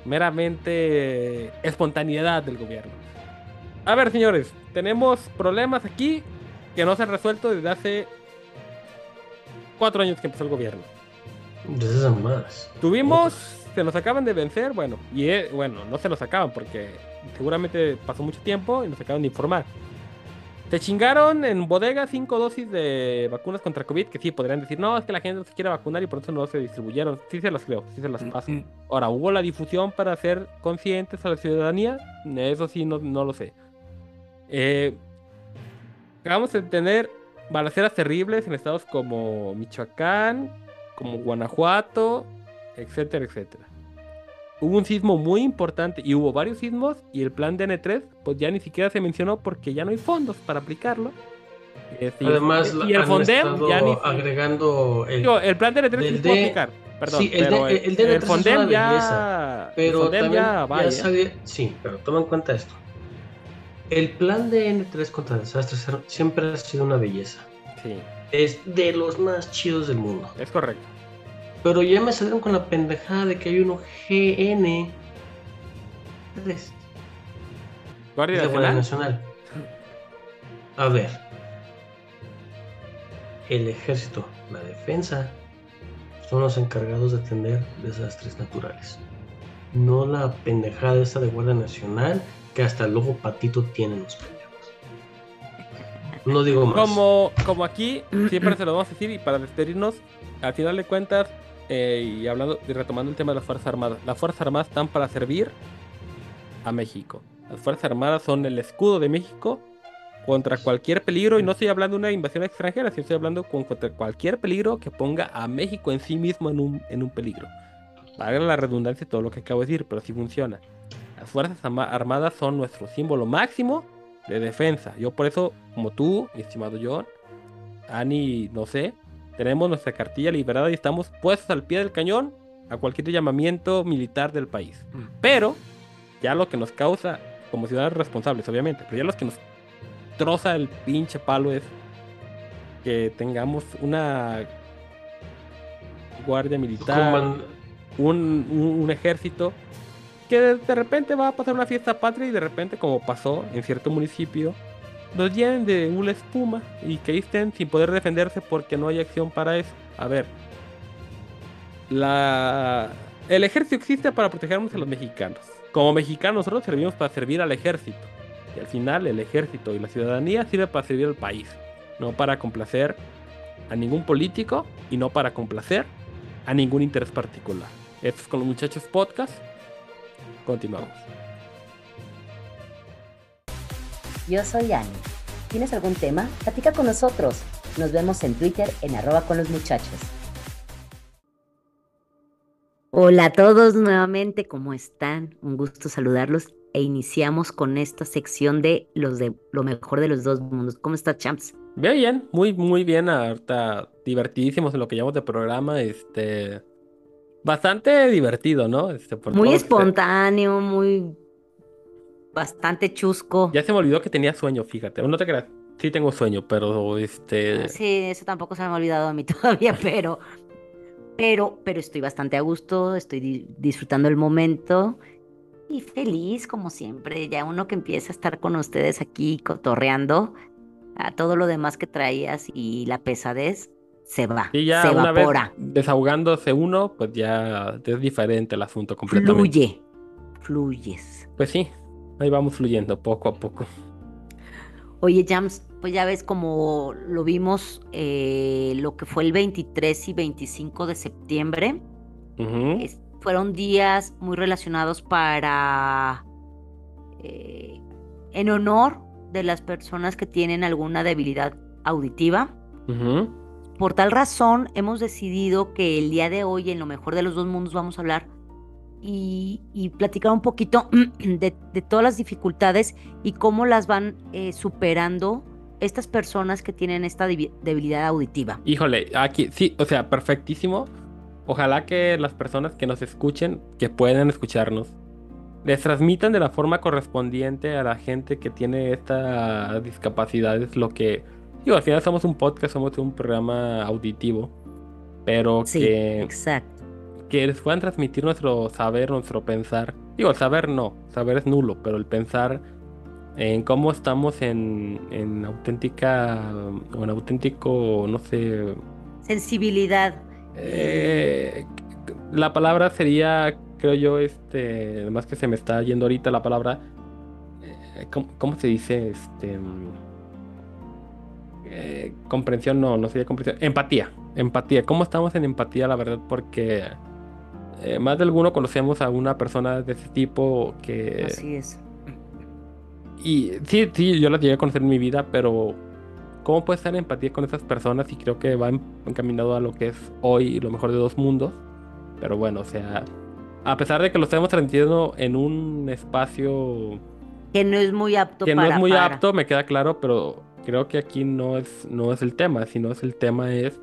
meramente espontaneidad del gobierno. A ver, señores, tenemos problemas aquí que no se han resuelto desde hace cuatro años que empezó el gobierno. Mamadas. Tuvimos, se nos acaban de vencer, bueno, y eh, bueno, no se nos acaban porque seguramente pasó mucho tiempo y nos acaban de informar. Se chingaron en bodega cinco dosis de vacunas contra COVID, que sí, podrían decir, no, es que la gente no se quiere vacunar y por eso no se distribuyeron. Sí se las creo, sí se las paso. Ahora, ¿hubo la difusión para hacer conscientes a la ciudadanía? Eso sí, no, no lo sé. Eh, acabamos de tener balaceras terribles en estados como Michoacán, como Guanajuato, etcétera, etcétera. Hubo un sismo muy importante y hubo varios sismos y el plan de N3 pues ya ni siquiera se mencionó porque ya no hay fondos para aplicarlo. Este, y- Además, y el Fondem ya ni... agregando el, Digo, el plan de N3 sí del se puede aplicar, perdón, sí, el pero el D3 es una Fondem belleza, ya... pero el Fondem también ya ya vaya. sale- sí, pero toma en cuenta esto. El plan de N3 contra desastres siempre ha sido una belleza. Sí, Es de los más chidos del mundo. es correcto. Pero ya me salieron con la pendejada de que hay uno GN 3 Guardia de Guardia Nacional. A ver. El ejército, la defensa, son los encargados de atender desastres naturales. No la pendejada esta de Guardia Nacional que hasta el logo patito tienen los. No digo más. Como, como aquí, siempre se lo vamos a decir y para despedirnos, al final de cuentas, eh, y hablando y retomando el tema de las Fuerzas Armadas, las Fuerzas Armadas están para servir a México. Las Fuerzas Armadas son el escudo de México contra cualquier peligro, y no estoy hablando de una invasión extranjera, sino estoy hablando con, contra cualquier peligro que ponga a México en sí mismo en un, en un peligro. Valga la redundancia de todo lo que acabo de decir, pero sí funciona. Las Fuerzas Armadas son nuestro símbolo máximo de defensa. Yo por eso, como tú, mi estimado John, Ani, no sé, tenemos nuestra cartilla liberada y estamos puestos al pie del cañón a cualquier llamamiento militar del país. Pero, ya lo que nos causa, como ciudadanos responsables, obviamente, pero ya los que nos troza el pinche palo es que tengamos una guardia militar un- un ejército que de, repente va a pasar una fiesta patria y de repente, como pasó en cierto municipio, los llenen de una espuma y que sin poder defenderse porque no hay acción para eso. A ver, la, el ejército existe para protegernos a los mexicanos. Como mexicanos, nosotros servimos para servir al ejército. Y al final, el ejército y la ciudadanía sirve para servir al país, no para complacer a ningún político y no para complacer a ningún interés particular. Esto es con los muchachos podcast. Continuamos. Yo soy Ani. ¿Tienes algún tema? Platica con nosotros. Nos vemos en Twitter en arroba con los muchachos. Hola a todos nuevamente, ¿cómo están? Un gusto saludarlos e iniciamos con esta sección de los de lo mejor de los dos mundos. ¿Cómo está, champs? Bien, bien, muy, muy bien. Ahorita divertidísimos en lo que llamamos de programa. Este. Bastante divertido, ¿no? Este, por Muy espontáneo, muy bastante chusco. Ya se me olvidó que tenía sueño, fíjate. No te creas. Sí tengo sueño, pero este. Ah, Sí, eso tampoco se me ha olvidado a mí todavía, pero, pero, pero estoy bastante a gusto, estoy di- disfrutando el momento y feliz como siempre. Ya uno que empieza a estar con ustedes aquí cotorreando, a todo lo demás que traías y la pesadez se va, Y ya se una vez evapora, desahogándose uno, pues ya es diferente el asunto completamente. fluye, fluyes. Pues sí, ahí vamos fluyendo poco a poco. Oye, Jams, pues ya ves como lo vimos eh, lo que fue el 23 y 25 de septiembre. Es- fueron días muy relacionados para, eh, en honor de las personas que tienen alguna debilidad auditiva. Por tal razón, hemos decidido que el día de hoy, en lo mejor de los dos mundos, vamos a hablar y, platicar un poquito de, todas las dificultades y cómo las van eh, superando estas personas que tienen esta debi- debilidad auditiva. Híjole, aquí sí, o sea, perfectísimo. Ojalá que las personas que nos escuchen, que puedan escucharnos, les transmitan de la forma correspondiente a la gente que tiene esta discapacidad. Es lo que, digo, al final somos un podcast, somos un programa auditivo, pero Sí, que, exacto. que les puedan transmitir nuestro saber, nuestro pensar. Digo, el saber no, saber es nulo, pero el pensar en cómo estamos en, en auténtica, o en auténtico, no sé, Sensibilidad. eh, la palabra sería, creo yo, este, además que se me está yendo ahorita la palabra, eh, ¿cómo, cómo se dice? Este, eh, comprensión, no, no sería comprensión, empatía, empatía. ¿Cómo estamos en empatía, la verdad? Porque eh, más de alguno conocemos a una persona de ese tipo que... Así es. Y sí, sí, yo las llegué a conocer en mi vida, pero ¿cómo puedes estar en empatía con esas personas? Y creo que va en- encaminado a lo que es hoy lo mejor de dos mundos. Pero bueno, o sea, a pesar de que lo estemos transmitiendo en un espacio Que no es muy apto que no para. es muy para. apto, me queda claro, pero creo que aquí no es, no es el tema, sino es el tema es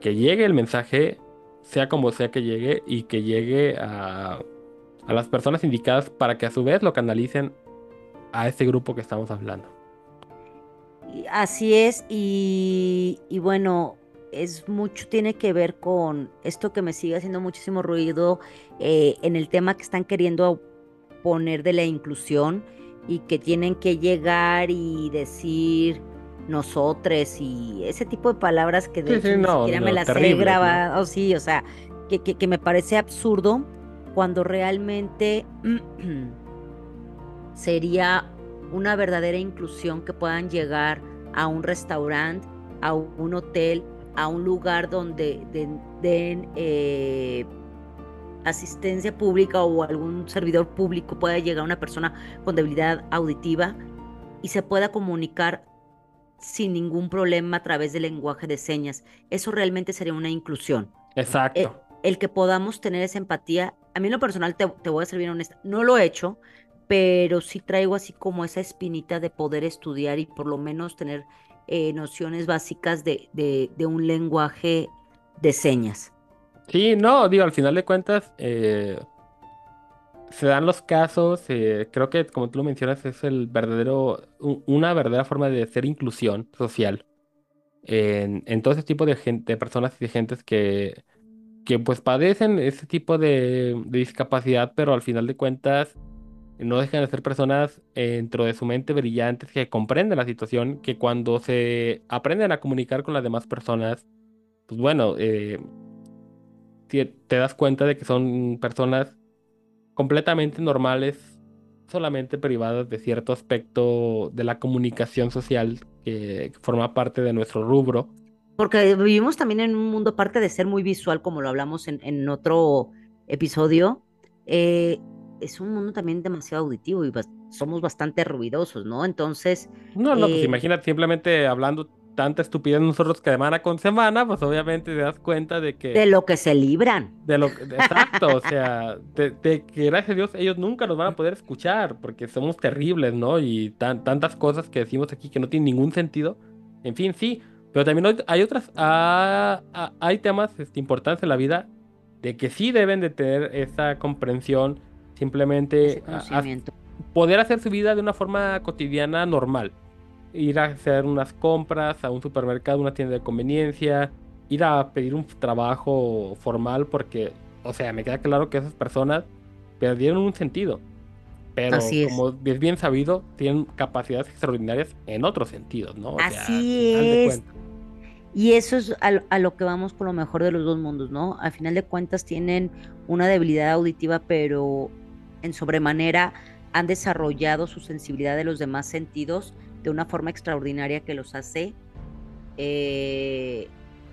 que llegue el mensaje, sea como sea que llegue, y que llegue a, a las personas indicadas para que a su vez lo canalicen a este grupo que estamos hablando. Así es, y, y bueno, es mucho, tiene que ver con esto que me sigue haciendo muchísimo ruido eh, en el tema que están queriendo poner de la inclusión y que tienen que llegar y decir nosotros y ese tipo de palabras que de Sí, hecho sí, ni no, siquiera no, me las he grabado, sí, o sea, que, que, que me parece absurdo cuando realmente sería una verdadera inclusión que puedan llegar a un restaurante, a un hotel, a un lugar donde den, den, eh, asistencia pública o algún servidor público pueda llegar una persona con debilidad auditiva y se pueda comunicar sin ningún problema a través del lenguaje de señas. Eso realmente sería una inclusión. Exacto. Eh, el que podamos tener esa empatía, a mí en lo personal te, te voy a ser bien honesta, no lo he hecho, pero sí traigo así como esa espinita de poder estudiar y por lo menos tener eh, nociones básicas de, de- de un lenguaje de señas. Sí, no, digo, al final de cuentas, eh, se dan los casos, eh, creo que como tú lo mencionas, es el verdadero, una verdadera forma de hacer inclusión social en, en todo ese tipo de gente, de personas y de gentes que, que pues padecen ese tipo de, de discapacidad, pero al final de cuentas no dejan de ser personas eh, dentro de su mente brillantes que comprenden la situación, que cuando se aprenden a comunicar con las demás personas, pues bueno, eh, te das cuenta de que son personas completamente normales, solamente privadas de cierto aspecto de la comunicación social que forma parte de nuestro rubro. Porque vivimos también en un mundo, aparte de ser muy visual, como lo hablamos en, en otro episodio, eh, es un mundo también demasiado auditivo y bas- somos bastante ruidosos, ¿no? Entonces, No, no, pues Eh, imagínate simplemente hablando tanta estupidez nosotros que semana con semana, pues obviamente te das cuenta de que... de lo que se libran. De lo exacto, o sea, de, de que gracias a Dios ellos nunca nos van a poder escuchar porque somos terribles, ¿no? Y tan, tantas cosas que decimos aquí que no tienen ningún sentido. En fin, sí, pero también hay- otras, ah, ah, hay temas este, importantes en la vida de que sí deben de tener esa comprensión, simplemente a- a- conocimiento. poder hacer su vida de una forma cotidiana normal. Ir a hacer unas compras a un supermercado, una tienda de conveniencia, ir a pedir un trabajo formal porque, o sea, me queda claro que esas personas perdieron un sentido. Pero Así es. como es bien sabido, tienen capacidades extraordinarias en otros sentidos, ¿no? O Así es. Y eso es a, a lo que vamos con lo mejor de los dos mundos, ¿no? Al final de cuentas tienen una debilidad auditiva, pero en sobremanera han desarrollado su sensibilidad de los demás sentidos de una forma extraordinaria que los hace eh,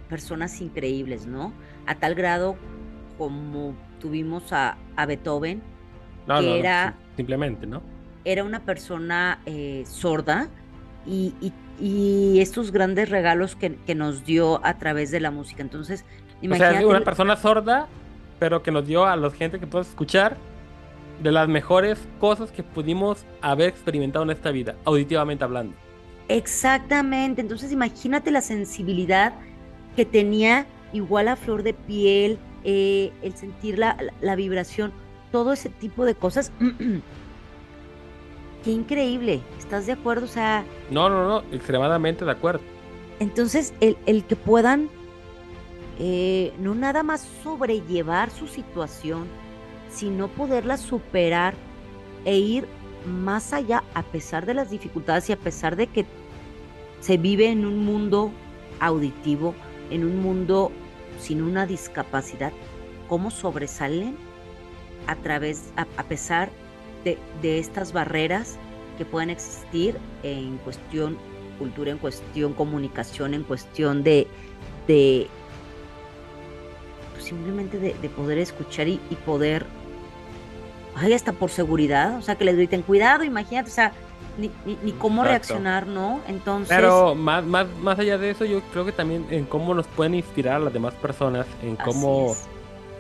personas increíbles, ¿no? A tal grado como tuvimos a, a Beethoven, No, que no, era- sim- simplemente, ¿no? era una persona eh, sorda y, y- y estos grandes regalos que, que nos dio a través de la música. Entonces, O imagínate. sea, una persona sorda, pero que nos dio a la gente que puede escuchar de las mejores cosas que pudimos haber experimentado en esta vida, auditivamente hablando. Exactamente. Entonces, imagínate la sensibilidad que tenía igual a flor de piel, eh, el sentir la, la- la vibración, todo ese tipo de cosas. Qué increíble. ¿Estás de acuerdo? O sea, No, no, no, extremadamente de acuerdo. Entonces, el, el que puedan eh, no nada más sobrellevar su situación, sino poderla superar e ir más allá a pesar de las dificultades y a pesar de que se vive en un mundo auditivo, en un mundo sin una discapacidad, cómo sobresalen a través, a, a pesar de, de estas barreras que pueden existir en cuestión cultura, en cuestión comunicación, en cuestión de, de pues, simplemente de, de poder escuchar y poder, ay, hasta por seguridad, o sea, que les griten cuidado, imagínate, o sea, ni, ni, ni cómo Exacto. reaccionar, ¿no? Entonces, Pero más, más, más allá de eso, yo creo que también en cómo nos pueden inspirar a las demás personas, en cómo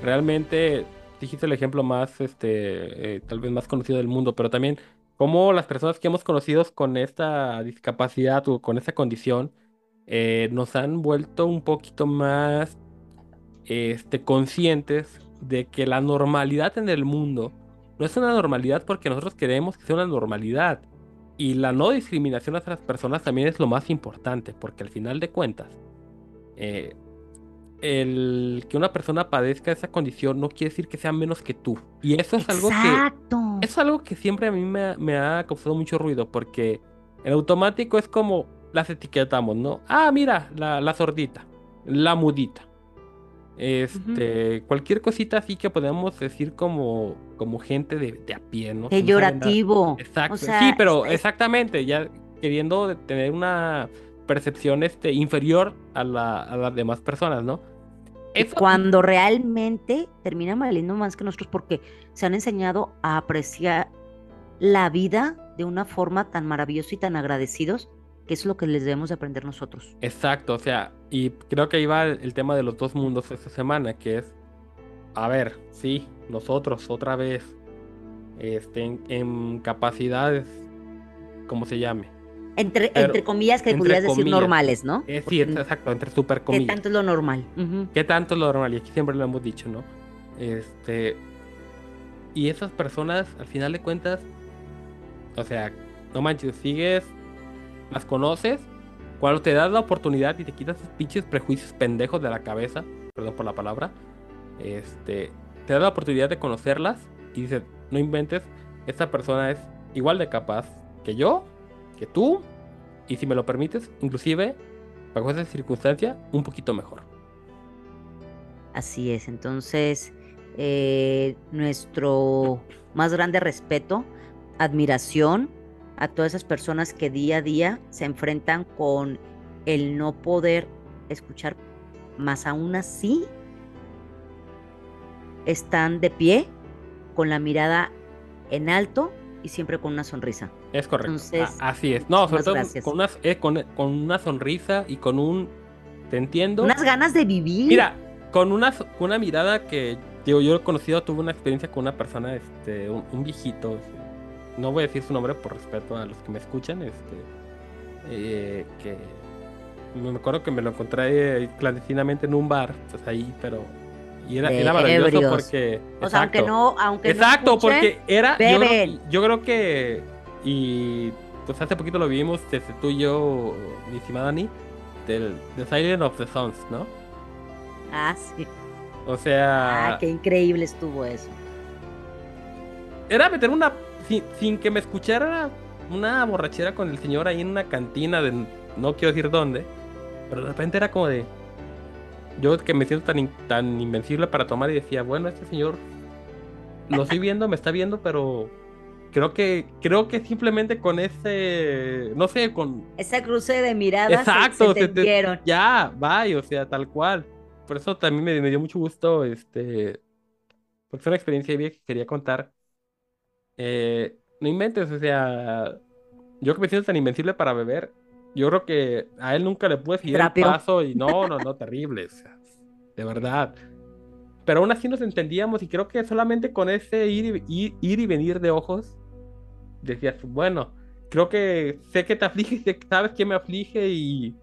realmente dijiste el ejemplo más, este, eh, tal vez más conocido del mundo, pero también cómo las personas que hemos conocido con esta discapacidad o con esta condición eh, nos han vuelto un poquito más este, conscientes de que la normalidad en el mundo no es una normalidad porque nosotros queremos que sea una normalidad. Y la no discriminación hacia las personas también es lo más importante, porque al final de cuentas, eh, el que una persona padezca esa condición no quiere decir que sea menos que tú. Y eso es algo que eso es algo que siempre a mí me, ha- me ha causado mucho ruido, porque en automático es como las etiquetamos, ¿no? Ah, mira, la, la sordita, la mudita. Este, cualquier cosita así que podemos decir como, como gente de, de a pie, ¿no? Nada. llorativo. Exacto. O sea, sí, pero es- exactamente, ya queriendo de- tener una percepción este, inferior a, la- a las demás personas, ¿no? Eso- cuando realmente terminan valiendo más que nosotros porque se han enseñado a apreciar la vida de una forma tan maravillosa y tan agradecidos, que es lo que les debemos de aprender nosotros. Exacto, o sea, y creo que ahí va el, tema de los dos mundos esta semana, que es, a ver, sí, nosotros otra vez, este, en, en capacidades, como se llame. Entre, Pero, entre comillas que entre podrías decir normales, ¿no? Es sí, Porque, exacto, entre super ¿Qué comillas. tanto es lo normal? ¿Qué tanto es lo normal? Y aquí siempre lo hemos dicho, ¿no? Este. Y esas personas, al final de cuentas, o sea, no manches, sigues, las conoces, cuando te das la oportunidad y te quitas esos pinches prejuicios pendejos de la cabeza, perdón por la palabra, este, te das la oportunidad de conocerlas y dices, no inventes, esta persona es igual de capaz que yo, que tú, y si me lo permites, inclusive, bajo esa circunstancia, un poquito mejor. Así es, entonces eh, nuestro más grande respeto, admiración a todas esas personas que día a día se enfrentan con el no poder escuchar, más aún así están de pie, con la mirada en alto y siempre con una sonrisa. Es correcto. Entonces, así es. No, sobre todo gracias. con una, eh, con, con una sonrisa y con un. Te entiendo. Unas ganas de vivir. Mira, con una, con una mirada que digo, yo he conocido, tuve una experiencia con una persona, este, un, un viejito. No voy a decir su nombre por respeto a los que me escuchan. Este, eh, que me acuerdo que me lo encontré eh, clandestinamente en un bar, pues ahí, pero. Y era, era maravilloso ebrios. porque. o sea, aunque no, aunque no Exacto, escuchen, porque era. Yo creo, beben. yo creo que. Y pues hace poquito lo vimos desde tú y yo, mi estimada Dani, del The Silent of the Sons, ¿no? Ah, sí. O sea, Ah, qué increíble estuvo eso. era meter una sin, sin que me escuchara una borrachera con el señor ahí en una cantina de no quiero decir dónde, pero de repente era como de yo que me siento tan, in- tan invencible para tomar y decía, bueno, este señor lo estoy viendo, me está viendo, pero creo que creo que simplemente con ese no sé, con Ese cruce de miradas se- Exacto, se, te- te- ya, bye, o sea, tal cual. Por eso también me, me dio mucho gusto, este, porque es una experiencia que quería contar. Eh, no inventes, o sea, yo que me siento tan invencible para beber, yo creo que a él nunca le pude seguir el Trapio. paso y no, no, no, terrible, o sea, de verdad. Pero aún así nos entendíamos y creo que solamente con ese ir y, ir, ir y venir de ojos, decías, bueno, creo que sé que te aflige, sé que sabes que me aflige y...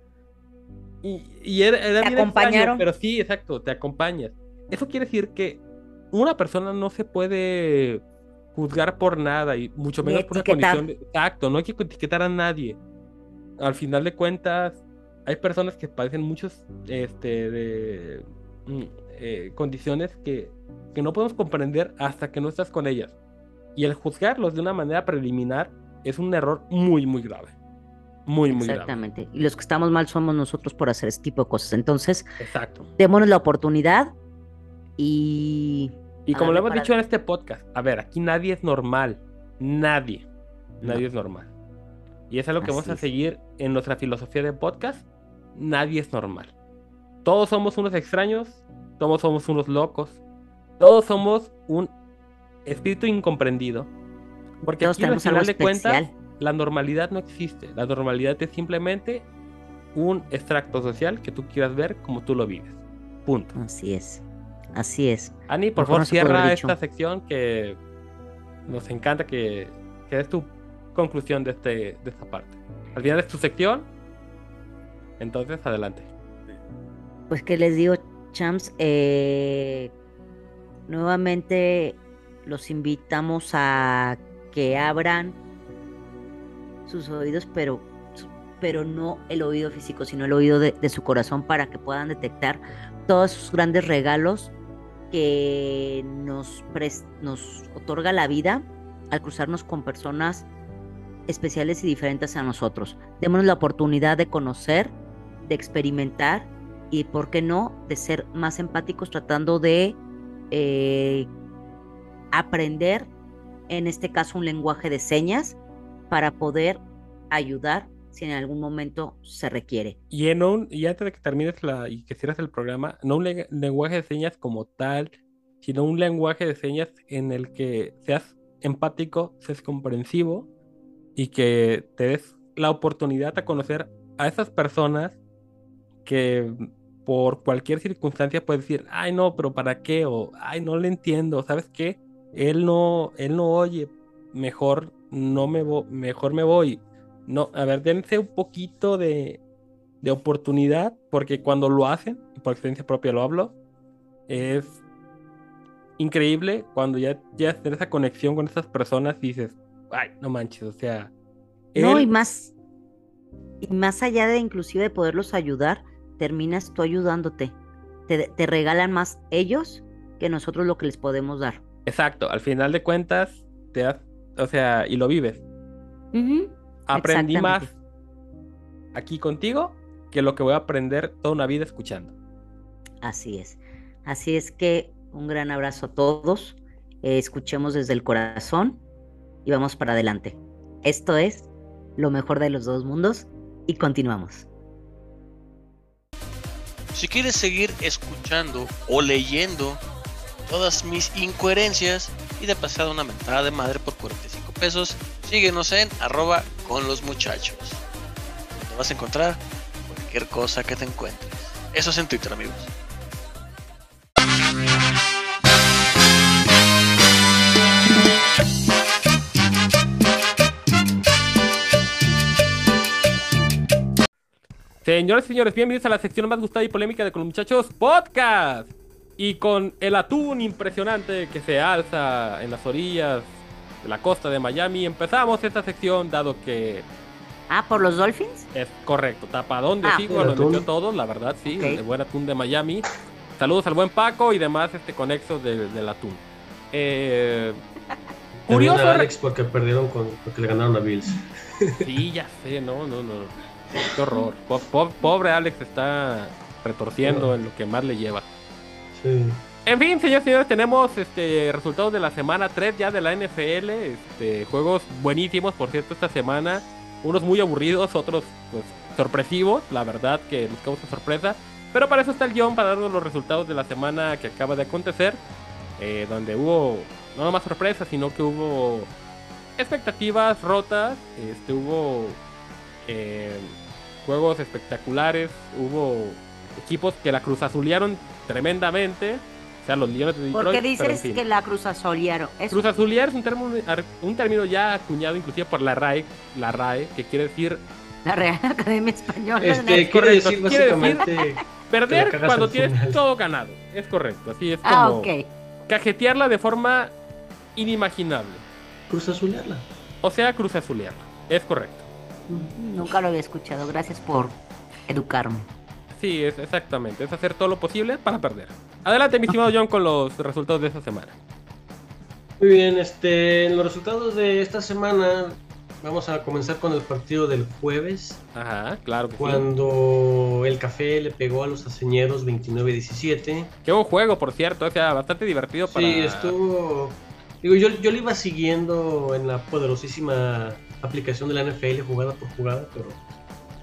Y, y era, era Te bien extraño, acompañaron. pero sí, exacto, te acompañas. Eso quiere decir que una persona no se puede juzgar por nada y mucho menos por una condición de... Exacto, no hay que etiquetar a nadie. Al final de cuentas, hay personas que padecen muchos este, de, mm, eh, condiciones que, que no podemos comprender hasta que no estás con ellas. Y el juzgarlos de una manera preliminar es un error muy, muy grave. Muy, muy grave. Exactamente. Y los que estamos mal somos nosotros por hacer este tipo de cosas. Entonces, Exacto. démonos la oportunidad y Y A como lo hemos dicho en este podcast, a ver, aquí nadie es normal. Nadie. Nadie es normal. Y es algo que vamos Así a es. seguir en nuestra filosofía de podcast. Nadie es normal. Todos somos unos extraños, todos somos unos locos, todos somos un espíritu incomprendido. Porque todos aquí al final de cuentas, la normalidad no existe. La normalidad es simplemente un extracto social que tú quieras ver como tú lo vives. Punto. Así es. Así es. Ani, por favor, cierra esta sección que nos encanta que, que des tu conclusión de, este, de esta parte. Al final es tu sección, entonces adelante. Pues que les digo, champs, Eh, nuevamente los invitamos a que abran sus oídos, pero, pero no el oído físico, sino el oído de, de su corazón para que puedan detectar todos esos grandes regalos que nos, nos otorga la vida al cruzarnos con personas especiales y diferentes a nosotros. Démonos la oportunidad de conocer, de experimentar y, ¿por qué no?, de ser más empáticos tratando de eh, aprender, en este caso, un lenguaje de señas para poder ayudar si en algún momento se requiere. Y, en un, y antes de que termines la, y que cierres el programa, no un le- lenguaje de señas como tal, sino un lenguaje de señas en el que seas empático, seas comprensivo y que te des la oportunidad a conocer a esas personas que por cualquier circunstancia puedes decir, ay no, pero ¿para qué? O ay, no le entiendo, ¿sabes qué? Él no, él no oye, mejor no me voy, mejor me voy. No, a ver, dense un poquito de, de oportunidad, porque cuando lo hacen, y por experiencia propia lo hablo, es increíble cuando ya ya tienes esa conexión con esas personas y dices, ay, no manches, o sea, No, él- y más, y más allá de inclusive de poderlos ayudar, terminas tú ayudándote. Te, te regalan más ellos que nosotros lo que les podemos dar. Exacto, al final de cuentas, te das, o sea, y lo vives. Ujú, Aprendí más aquí contigo que lo que voy a aprender toda una vida escuchando. Así es. Así es que un gran abrazo a todos. eh, escuchemos desde el corazón y vamos para adelante. Esto es lo mejor de los dos mundos y continuamos. Si quieres seguir escuchando o leyendo todas mis incoherencias y de pasada una mentada de madre por 45 pesos, síguenos en arroba con los muchachos. Vas a encontrar cualquier cosa que te encuentres. Eso es en Twitter, amigos. Señores y señores, bienvenidos a la sección más gustada y polémica de Con los Muchachos Podcast. Y con el atún impresionante que se alza en las orillas de la costa de Miami, empezamos esta sección, dado que Ah, por los Dolphins. es correcto. Tapadón de Ah. Sigua El lo metió atún. todos, la verdad, sí, el buen atún de Miami. Saludos al buen Paco y demás este conexo de- del atún. Eh, Curioso. a Alex porque perdieron con, porque le ganaron a Bills. Sí, ya sé, no, no, no. Qué horror. Po- po- Pobre Alex está retorciendo en lo que más le lleva. Sí. En fin, señores y señores, tenemos este resultados de la semana 3 ya de la NFL. Este, juegos buenísimos, por cierto, esta semana. Unos muy aburridos, otros pues, sorpresivos. La verdad que nos causa sorpresa. Pero para eso está el guion, para darnos los resultados de la semana que acaba de acontecer. eh, donde hubo no nomás sorpresas, sino que hubo expectativas rotas. Este, hubo eh, juegos espectaculares. Hubo equipos que la cruz azulearon tremendamente. Sea, los Leones de Detroit. ¿Por qué pero en dices fin. que la Cruz Azuliaron? Es Cruz azulear es un término, un término ya acuñado inclusive por la RAE, la RAE, que quiere decir la Real Academia Española. Este, ¿no? quiere correcto. decir Quiere decir- básicamente. perder cuando tienes final. todo ganado. Es correcto, así es como Ah, ok. cajetearla de forma inimaginable. Cruz azulearla. O sea, cruz azulearla. Es correcto. Nunca lo había escuchado. Gracias por educarme. Sí, es exactamente. Es hacer todo lo posible para perder. Adelante, mi estimado John, con los resultados de esta semana. Muy bien, este, en los resultados de esta semana vamos a comenzar con el partido del jueves, Ajá, claro que sí. cuando el café le pegó a los aceñeros 29-17. Qué buen juego, por cierto. O sea, bastante divertido para. Sí, estuvo... Digo, yo, yo lo iba siguiendo en la poderosísima aplicación de la NFL jugada por jugada, pero...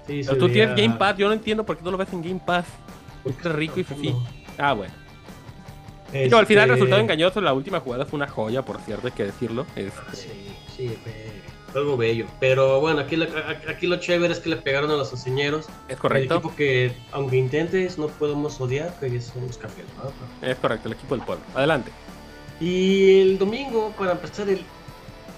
Sí, Pero tú veía- tienes Game Pass. Yo no entiendo por qué no lo ves en Game Pass. Porque es rico y fifí. Ah, bueno. Este, No, al final el resultado engañoso, la última jugada fue una joya, por cierto, hay que decirlo. Es- Sí, sí, fue algo bello. Pero bueno, aquí, lo- a- aquí lo chévere es que le pegaron a los aceñeros. es El correcto. equipo que, aunque intentes, no podemos odiar, que son los cafés. ¿no? Es correcto, el equipo del pueblo. Adelante. Y el domingo, para empezar, el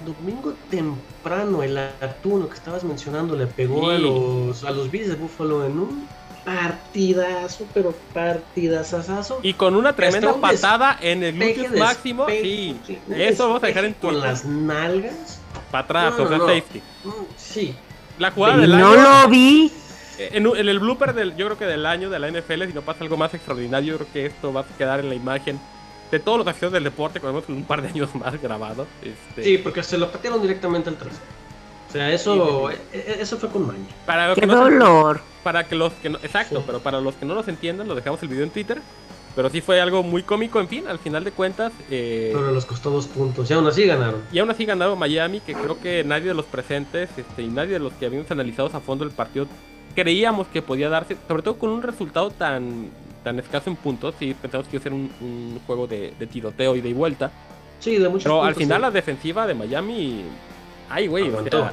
domingo temprano, el Artuno que estabas mencionando le pegó a los a los Bills de Buffalo en un partidazo, pero partidazazazo. Y con una tremenda un patada en el gluteus máximo. Sí, eso vamos a dejar en despeje con las nalgas. Para atrás, No, o sea, no, no. safety. Mm, Sí, La jugada del No año. lo vi. En, un- en el blooper del, yo creo que del año de la NFL, si no pasa algo más extraordinario, yo creo que esto va a quedar en la imagen de todos los acciones del deporte, cuando vemos un par de años más grabado. Este, sí, porque se lo patearon directamente al trasero. O sea, eso, e- e- eso fue con maña. Para los Qué que no se- dolor. para que los que no, exacto, Sí. pero para los que no nos entiendan, lo dejamos el video en Twitter. Pero sí fue algo muy cómico, en fin, al final de cuentas. eh, Pero les costó dos puntos. Y aún así ganaron. y aún así ganaron Miami, que creo que nadie de los presentes este, y nadie de los que habíamos analizado a fondo el partido creíamos que podía darse, sobre todo con un resultado tan, tan escaso en puntos. Sí, pensamos que iba a ser un, un juego de, de tiroteo y de vuelta. Sí, de muchos Pero al final sí. la defensiva de Miami. Ay, güey, o Aguantó. sea,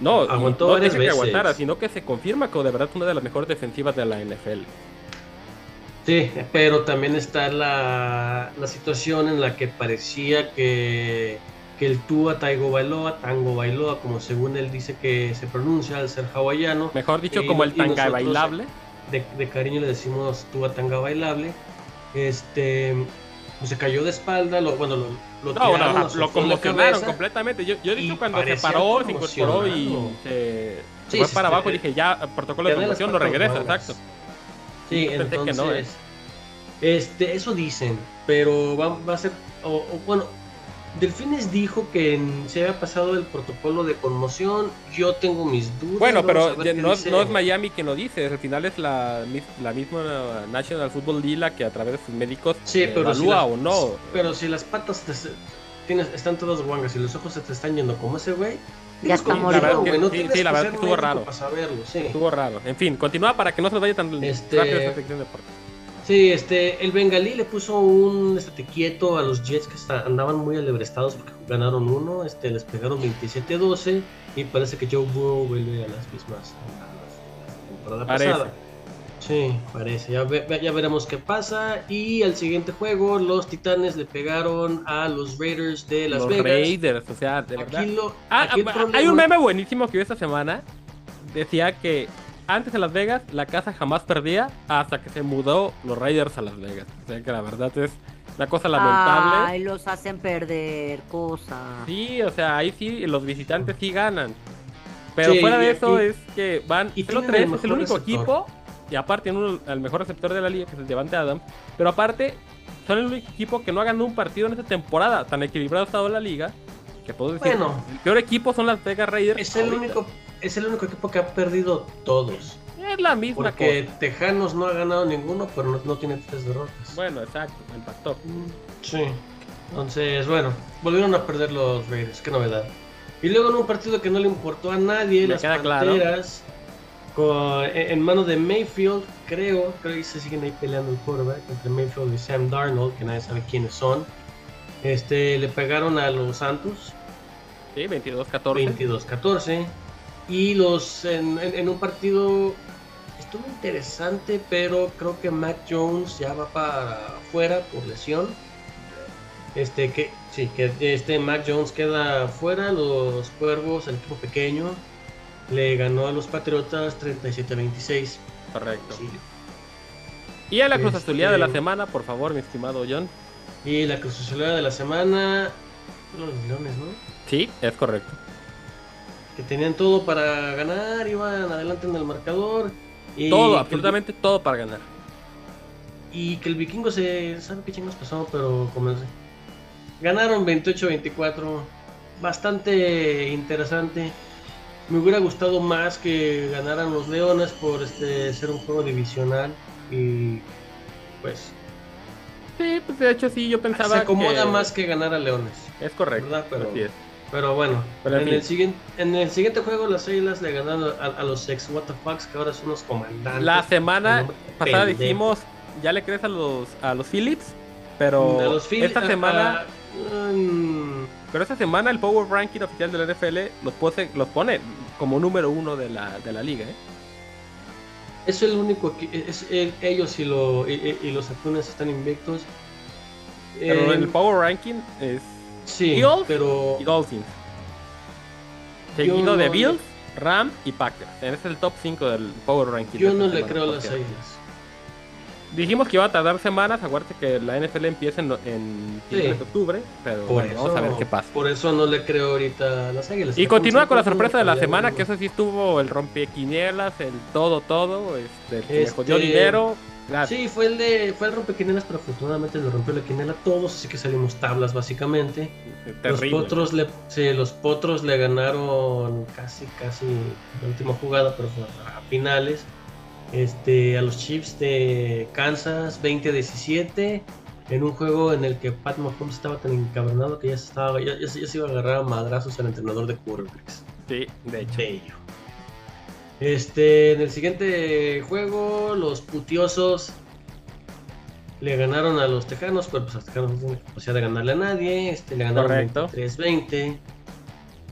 No, Aguantó no que aguantara, sino que se confirma que de verdad es una de las mejores defensivas de la NFL. Sí, pero también está la, la situación en la que parecía que, que el Tua Taigo Bailoa, Tango Bailoa, como según él dice que se pronuncia al ser hawaiano, Mejor dicho, Y- como el tanga nosotros- bailable. De, de cariño le decimos Tua Tanga Bailable, este, pues se cayó de espalda, lo, bueno, lo, lo No, tiraron, no, lo lo conmocionaron completamente. Yo, yo he dicho cuando se paró, se incorporó y se, Sí, fue para abajo, dije ya, protocolo de conmoción, no patas regresa, exacto. Sí, Yo que entonces, no, ¿eh? este, eso dicen, pero va, va a ser, o, o, bueno, Delfines dijo que en- se había pasado el protocolo de conmoción, yo tengo mis dudas. Bueno, pero no, es Miami quien lo dice, al final es la, la misma National Football League la que a través de sus médicos Sí, eh, pero si evalúa las- o no. Pero si las patas te tienes, están todas guangas y los ojos se te están yendo como ese güey, Ya está morido. cuidado, La verdad güey, no sí, la verdad que estuvo raro. para saberlo, sí. Estuvo raro. En fin, continúa para que no se nos vaya tan Este- rápido esta sección de deporte. Sí, este, el bengalí le puso un estate quieto a los Jets que está- andaban muy alebrestados porque ganaron uno, este, les pegaron 27-12 y parece que Joe Burrow vuelve a las mismas a la temporada Parece. pasada. Sí, parece. Ya, ve- ya veremos qué pasa. Y al siguiente juego, los Titanes le pegaron a los Raiders de Las Los Vegas. Raiders, o sea, de verdad. Lo, Ah, ah, hay un meme buenísimo que vi esta semana. Decía que antes en Las Vegas la casa jamás perdía hasta que se mudó los Raiders a Las Vegas. O sea que la verdad es una cosa lamentable. Ay, los hacen perder cosas. Sí, o sea, ahí sí los visitantes sí ganan. Pero Sí, fuera y de eso es que van y 0-3, tienen el es el único receptor. equipo. Y aparte tienen uno- al mejor receptor de la liga, que es el Devante Adams. Pero aparte, son el único equipo que no ha ganado un partido en esta temporada. Tan equilibrado ha estado la liga. Que puedo decir, Bueno. el peor equipo son las Vegas Raiders. Es el ahorita. único, es el único equipo que ha perdido todos. Es la misma Porque cosa. Tejanos no ha ganado ninguno, pero no, no tiene tres derrotas. Bueno, exacto, empató. Sí. Entonces, bueno, volvieron a perder los Raiders, qué novedad. Y luego en un partido que no le importó a nadie, Me las claro. Panteras, con- en mano de Mayfield, creo, creo que se siguen ahí peleando el quarterback entre Mayfield y Sam Darnold, que nadie sabe quiénes son. Este, le pegaron a los Santos, Sí, 22-14. 22-14. Y los en, en- en un partido estuvo interesante, pero creo que Mac Jones ya va para afuera por lesión. Este que sí, que este Mac Jones queda fuera, los Cuervos, el equipo pequeño, le ganó a los Patriotas 37-26. Correcto. Sí. Y a la Cruz Este- de la semana, por favor, mi estimado John. Y la cruzasolera de la semana, los Leones, ¿no? Sí, es correcto. Que tenían todo para ganar, iban adelante en el marcador. Y todo, que el- absolutamente todo para ganar. Y que el vikingo se. ¿Sabe qué chingos pasó? Pero comencé. Ganaron 28-24. Bastante interesante. Me hubiera gustado más que ganaran los Leones por este ser un juego divisional. Y pues. Sí, pues de hecho sí, yo pensaba Se acomoda que más que ganar a Leones. Es correcto, ¿verdad? Pero- así es. Pero bueno, Pero en el siguiente, en el siguiente juego las Águilas le ganaron a, a los ex WTFs que ahora son los comandantes. La semana pasada pendejo. dijimos, ya le crees a los a los Phillips, pero A los Phil- esta semana, a- mm, pero esta semana el Power Ranking oficial de la NFL los pone, los pone como número uno de la, de la liga, ¿eh? Es el único que es el- ellos y, lo, y los Atunes están invictos. Pero Eh, el Power Ranking es sí, Eagles pero y Dolphins. Seguido de Bills, Rams y Packers. Ese es el top 5 del Power Ranking. yo no le creo las. Águilas. Dijimos que iba a tardar semanas, acuérdate que la NFL empieza en, en Sí. finales de octubre, pero Por bueno, eso, vamos a ver qué pasa. Por eso no le creo ahorita a las Águilas. Y continúa con la sorpresa de la semana, que eso sí estuvo el rompequinielas, el todo, todo, este, el que me Este, jodió dinero. Sí, fue el de fue el rompequinelas, pero afortunadamente le rompió la quinela a todos, así que salimos tablas básicamente. terrible. Los potros le sí, los potros le ganaron casi casi la última jugada, pero fue a finales. Este a los Chiefs de Kansas 20-17 en un juego en el que Pat Mahomes estaba tan encabronado que ya se estaba ya, ya se- ya se iba a agarrar a madrazos al entrenador de quarterbacks. Sí, de hecho. Bello. Este, en el siguiente juego, los putiosos le ganaron a los tejanos, pero pues los tejanos no tienen capacidad de ganarle a nadie. Este, le ganaron Correcto. 23-20.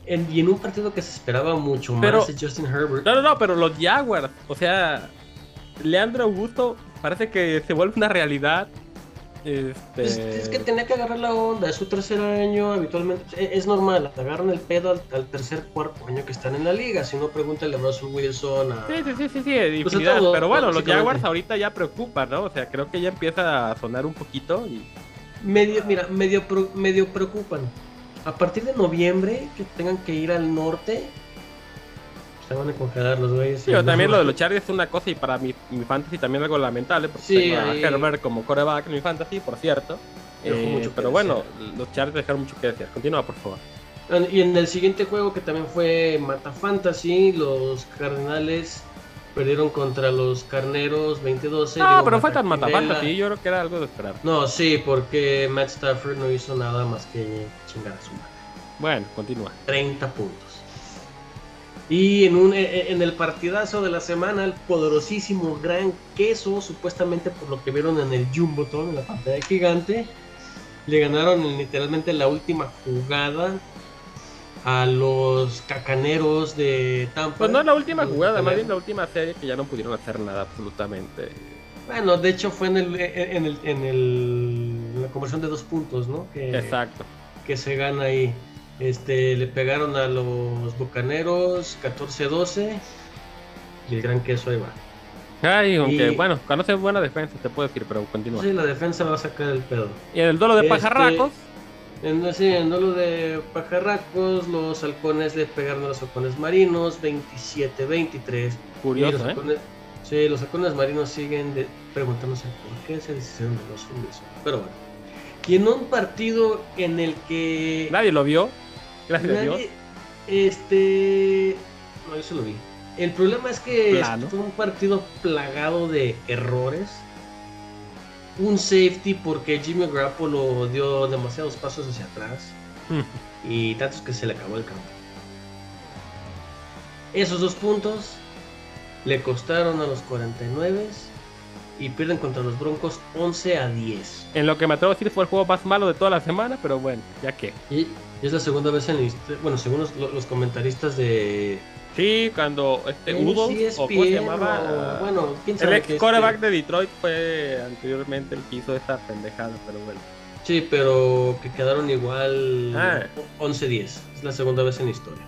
En- y en un partido que se esperaba mucho Pero- más Justin Herbert. No, no, no, pero los Jaguars, o sea, Leandro Augusto parece que se vuelve una realidad. Este... Es, es que tenía que agarrar la onda, es su tercer año, habitualmente es, es normal, agarran el pedo al, al tercer, cuarto año que están en la liga, si no pregúntale a Russell Wilson, a... Sí, sí, sí, sí, sí, Pues todo, pero bueno, los. Jaguars ahorita ya preocupan, ¿no? O sea, creo que ya empieza a sonar un poquito y... medio, mira, medio, pro- medio preocupan. A partir de noviembre, que tengan que ir al norte, se van a congelar los güeyes. Sí, también lo de los Chargers es una cosa y para mi, mi fantasy también algo lamentable, porque Sí, tengo a Herbert como coreback en mi fantasy, por cierto. Dejó Eh, mucho pero bueno, los Chargers dejaron mucho que decir. Continúa, por favor. Y en el siguiente juego, que también fue Mata Fantasy, los Cardenales perdieron contra los Carneros 2012. No, Digo, pero fue tan Mataquinela. matafantasy, yo creo que era algo de esperar. No, sí, porque Matt Stafford no hizo nada más que chingar a su madre. Bueno, continúa. 30 puntos. Y en, un, e- en el partidazo de la semana, el poderosísimo Gran Queso, supuestamente por lo que vieron en el Jumbotron, en la pantalla gigante, le ganaron en literalmente la última jugada a los cacaneros de Tampa. Pues no la última jugada, más bien la última serie que ya no pudieron hacer nada absolutamente. Bueno, de hecho fue en, el, en, el, en, el- en la conversión de dos puntos, ¿no? Que, Exacto. que se gana ahí. Este, le pegaron a los Bucaneros 14-12 y el gran queso ahí va. Ay, aunque Y- bueno, cuando hace buena defensa te puedo decir, pero continúa. Sí, la defensa va a sacar el pedo. Y en el duelo de Este, pajarracos, En, sí, en duelo de pajarracos, los halcones le pegaron a los halcones marinos 27-23. Y curioso, los ¿eh? halcones- Sí, los halcones marinos siguen de- preguntándose por qué se deshicieron de los Wilson. Pero bueno. Y en un partido en el que Nadie lo vio. Gracias a Dios. Nadie- Este. No, yo se lo vi. El problema es que fue un partido plagado de errores. Un safety porque Jimmy Garoppolo dio demasiados pasos hacia atrás. y tantos que se le acabó el campo. Esos dos puntos le costaron a los 49 y pierden contra los Broncos 11 a 10. En lo que me atrevo a decir fue el juego más malo de toda la semana, pero bueno, ya que. Y, y es la segunda vez en la historia, bueno, según los, los comentaristas de Sí, cuando este Udo, o cómo se llamaba, o- bueno, quién el sabe ex qué, quarterback este, de Detroit fue anteriormente el que hizo esta pendejada, pero bueno. Sí, pero que quedaron igual Ah. 11-10. Es la segunda vez en la historia.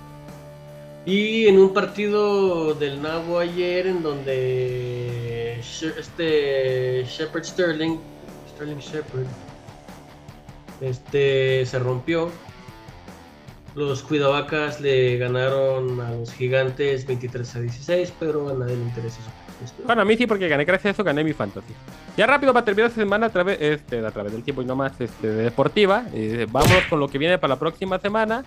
Y en un partido del Nabo ayer en donde este Shepard Sterling, Sterling Shepard, este se rompió. Los Cuidavacas le ganaron a los Gigantes 23 a 16, pero a nadie le interesa eso. Bueno, a mí sí, porque gané, gracias a eso gané mi fantasy. Ya rápido para terminar esta semana a través, este, a través del tiempo y no más este, de deportiva. eh, vámonos con lo que viene para la próxima semana.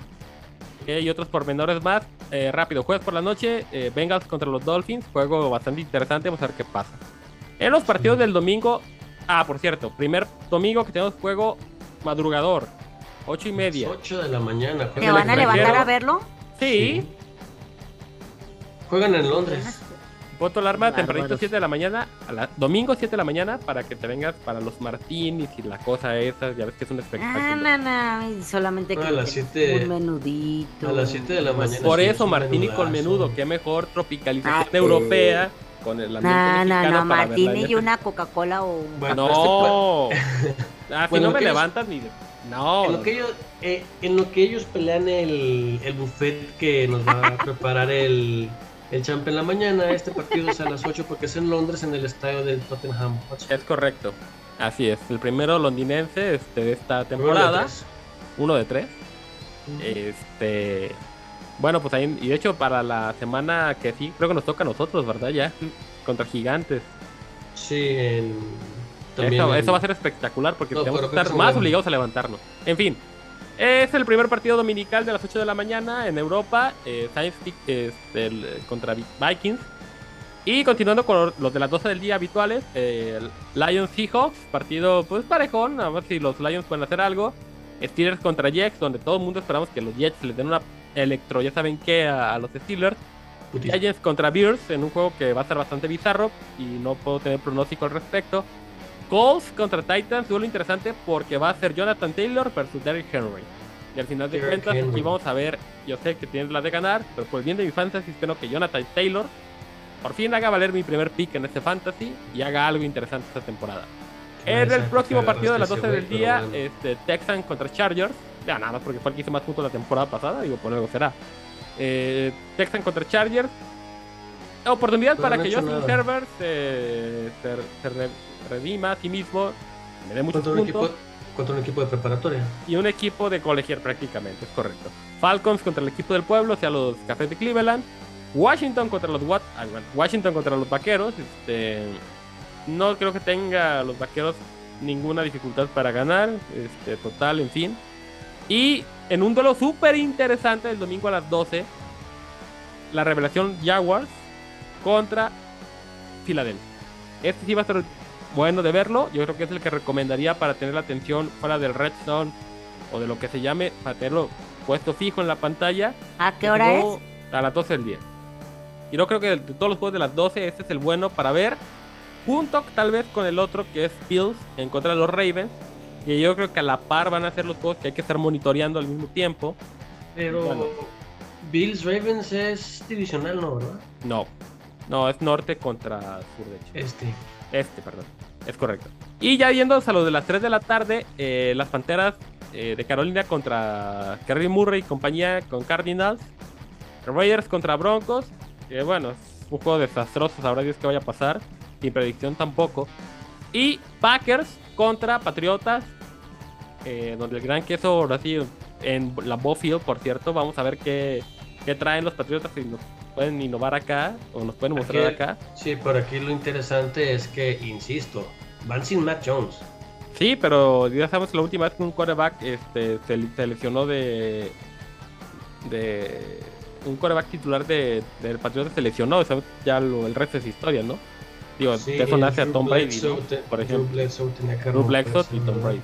eh, y otros pormenores más. Eh, rápido, jueves por la noche, eh, Bengals contra los Dolphins. Juego bastante interesante, vamos a ver qué pasa. En los partidos del domingo. Ah, por cierto, primer domingo que tenemos juego madrugador. Ocho y media. 8 de la mañana. ¿Te juegan van a levantar a verlo? Sí. Juegan en Londres. Voto alarma tempranito Bárbaros. 7 de la mañana, a la, domingo 7 de la mañana, para que te vengas para los Martinis y la cosa esa, ya ves que es un Ah, espectáculo. no, no, solamente que a las te- siete- un menudito. a las siete de la mañana. Por sí, eso es Martini con menudo, qué mejor tropicalización Ah, europea con el ambiente No, no, mexicano no, para Martini verla. y una Coca-Cola o un Bueno, No, ah, si Bueno, no me ellos- levantas ni no. En lo que ellos, eh, en lo que ellos pelean el, el buffet que nos va a preparar el, el champ en la mañana, este partido es a las 8 porque es en Londres, en el estadio del Tottenham. Es correcto. Así es, el primero londinense este, de esta Uno de temporada, tres. uno de tres. Este, bueno, pues ahí, y de hecho para la semana que sí, creo que nos toca a nosotros, ¿verdad? Ya, contra gigantes. Sí, en, también Eso, en- eso va a ser espectacular porque No, tenemos que estar más obligados a levantarnos. En fin, es el primer partido dominical de las 8 de la mañana en Europa, eh, Saints este, el- contra Vi- Vikings. Y continuando con los de las 12 del día habituales, eh, Lions Seahawks, partido pues parejón, a ver si los Lions pueden hacer algo. Steelers contra Jets, donde todo el mundo esperamos que los Jets les den una electro, ya saben qué, a, a los Steelers. Giants contra Bears en un juego que va a estar bastante bizarro y no puedo tener pronóstico al respecto. Colts contra Titans, duelo interesante porque va a ser Jonathan Taylor versus Derrick Henry. Y al final de Derrick cuentas, Henry. aquí vamos a ver, yo sé que tienes la de ganar, pero por el bien de mi fantasy, espero que Jonathan Taylor por fin haga valer mi primer pick en este fantasy y haga algo interesante esta temporada. En el próximo que partido de las agarraste 12 ese del día, este, Texan contra Chargers. Ya nada más porque fue el que hizo más puntos la temporada pasada, digo, por algo será. Eh, Texan contra Chargers. Oportunidad Pero para no que Justin nada. Herbert se, se, se re- redima a sí mismo, me dé muchos contra, un puntos. equipo, contra un equipo de preparatoria. Y un equipo de colegial prácticamente, es correcto. Falcons contra el equipo del pueblo, o sea, los Cafés de Cleveland. Washington contra los Wat- ah, Washington contra los Vaqueros. Este, no creo que tenga los Vaqueros ninguna dificultad para ganar. Este, total, en fin. Y en un duelo súper interesante el domingo a las 12, la revelación Jaguars contra Filadelfia. Este sí va a estar bueno de verlo. Yo creo que es el que recomendaría para tener la atención fuera del Red Zone o de lo que se llame, para tenerlo puesto fijo en la pantalla. ¿A qué hora es? No, A las 12 del día. Y yo creo que de todos los juegos de las 12, este es el bueno para ver. Junto tal vez con el otro que es Bills en contra de los Ravens. Y yo creo que a la par van a ser los juegos que hay que estar monitoreando al mismo tiempo. Pero Bueno. Bills Ravens es divisional, ¿no? ¿Verdad? No, no, es norte contra sur, de hecho. Este. Este, perdón. Es correcto. Y ya yéndonos a los de las 3 de la tarde, eh, las Panteras eh, de Carolina contra Kerry Murray y compañía con Cardinals. Raiders contra Broncos. Que bueno, es un juego desastroso, sabrá Dios qué vaya a pasar. Sin predicción tampoco. Y Packers contra Patriotas. eh, donde el gran queso, ahora sí, en la Field, por cierto. Vamos a ver qué, qué traen los Patriotas. Si nos pueden innovar acá o nos pueden mostrar Aquí- acá. Sí, pero aquí lo interesante es que, insisto, van sin Matt Jones. Sí, pero ya sabemos que la última vez que un quarterback este, se, se lesionó de, de un coreback titular de, del Patriota se lesionó, o sea, ya lo- el resto es historia, ¿no? Digo, Sí, eso nace a Tom Brady, Bledsoe ¿no? te- por Drew ejemplo. Bledsoe tenía que Drew Bledsoe y Tom. Brady.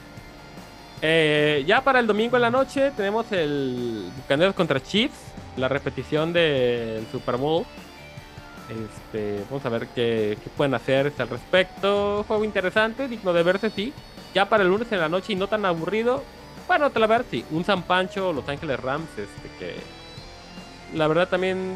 Eh, ya para el domingo en la noche tenemos el Buccaneers contra Chiefs, la repetición del Super Bowl. Este, vamos a ver qué, qué pueden hacer al respecto. Juego interesante, digno de verse, sí. Ya para el lunes en la noche y no tan aburrido. Bueno, te la ver, sí. Un San Pancho, Los Ángeles Rams, este que. La verdad también.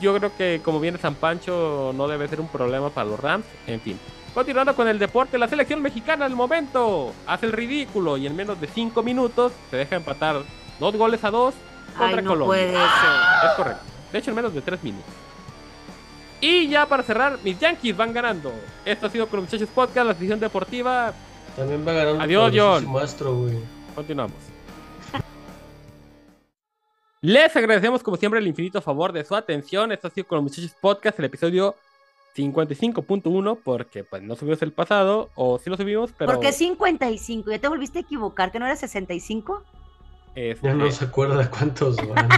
Yo creo que como viene San Pancho no debe ser un problema para los Rams. En fin. Continuando con el deporte, la selección mexicana al momento hace el ridículo y en menos de 5 minutos se deja empatar dos goles a dos contra Ay, no Colombia. puede ser. Es correcto. De hecho, en menos de 3 minutos. Y ya para cerrar, mis Yankees van ganando. Esto ha sido con los muchachos podcast, la sección deportiva. También va ganando Adiós, poderosísimo John. Astro, güey. Continuamos. Les agradecemos como siempre el infinito favor de su atención. Esto ha sido con los muchachos podcast, el episodio 55.1, porque pues no subimos el pasado, o sí lo subimos, pero... ¿Por qué 55? ¿Ya te volviste a equivocar? ¿Que no era 65? este, Ya no se acuerda cuántos van.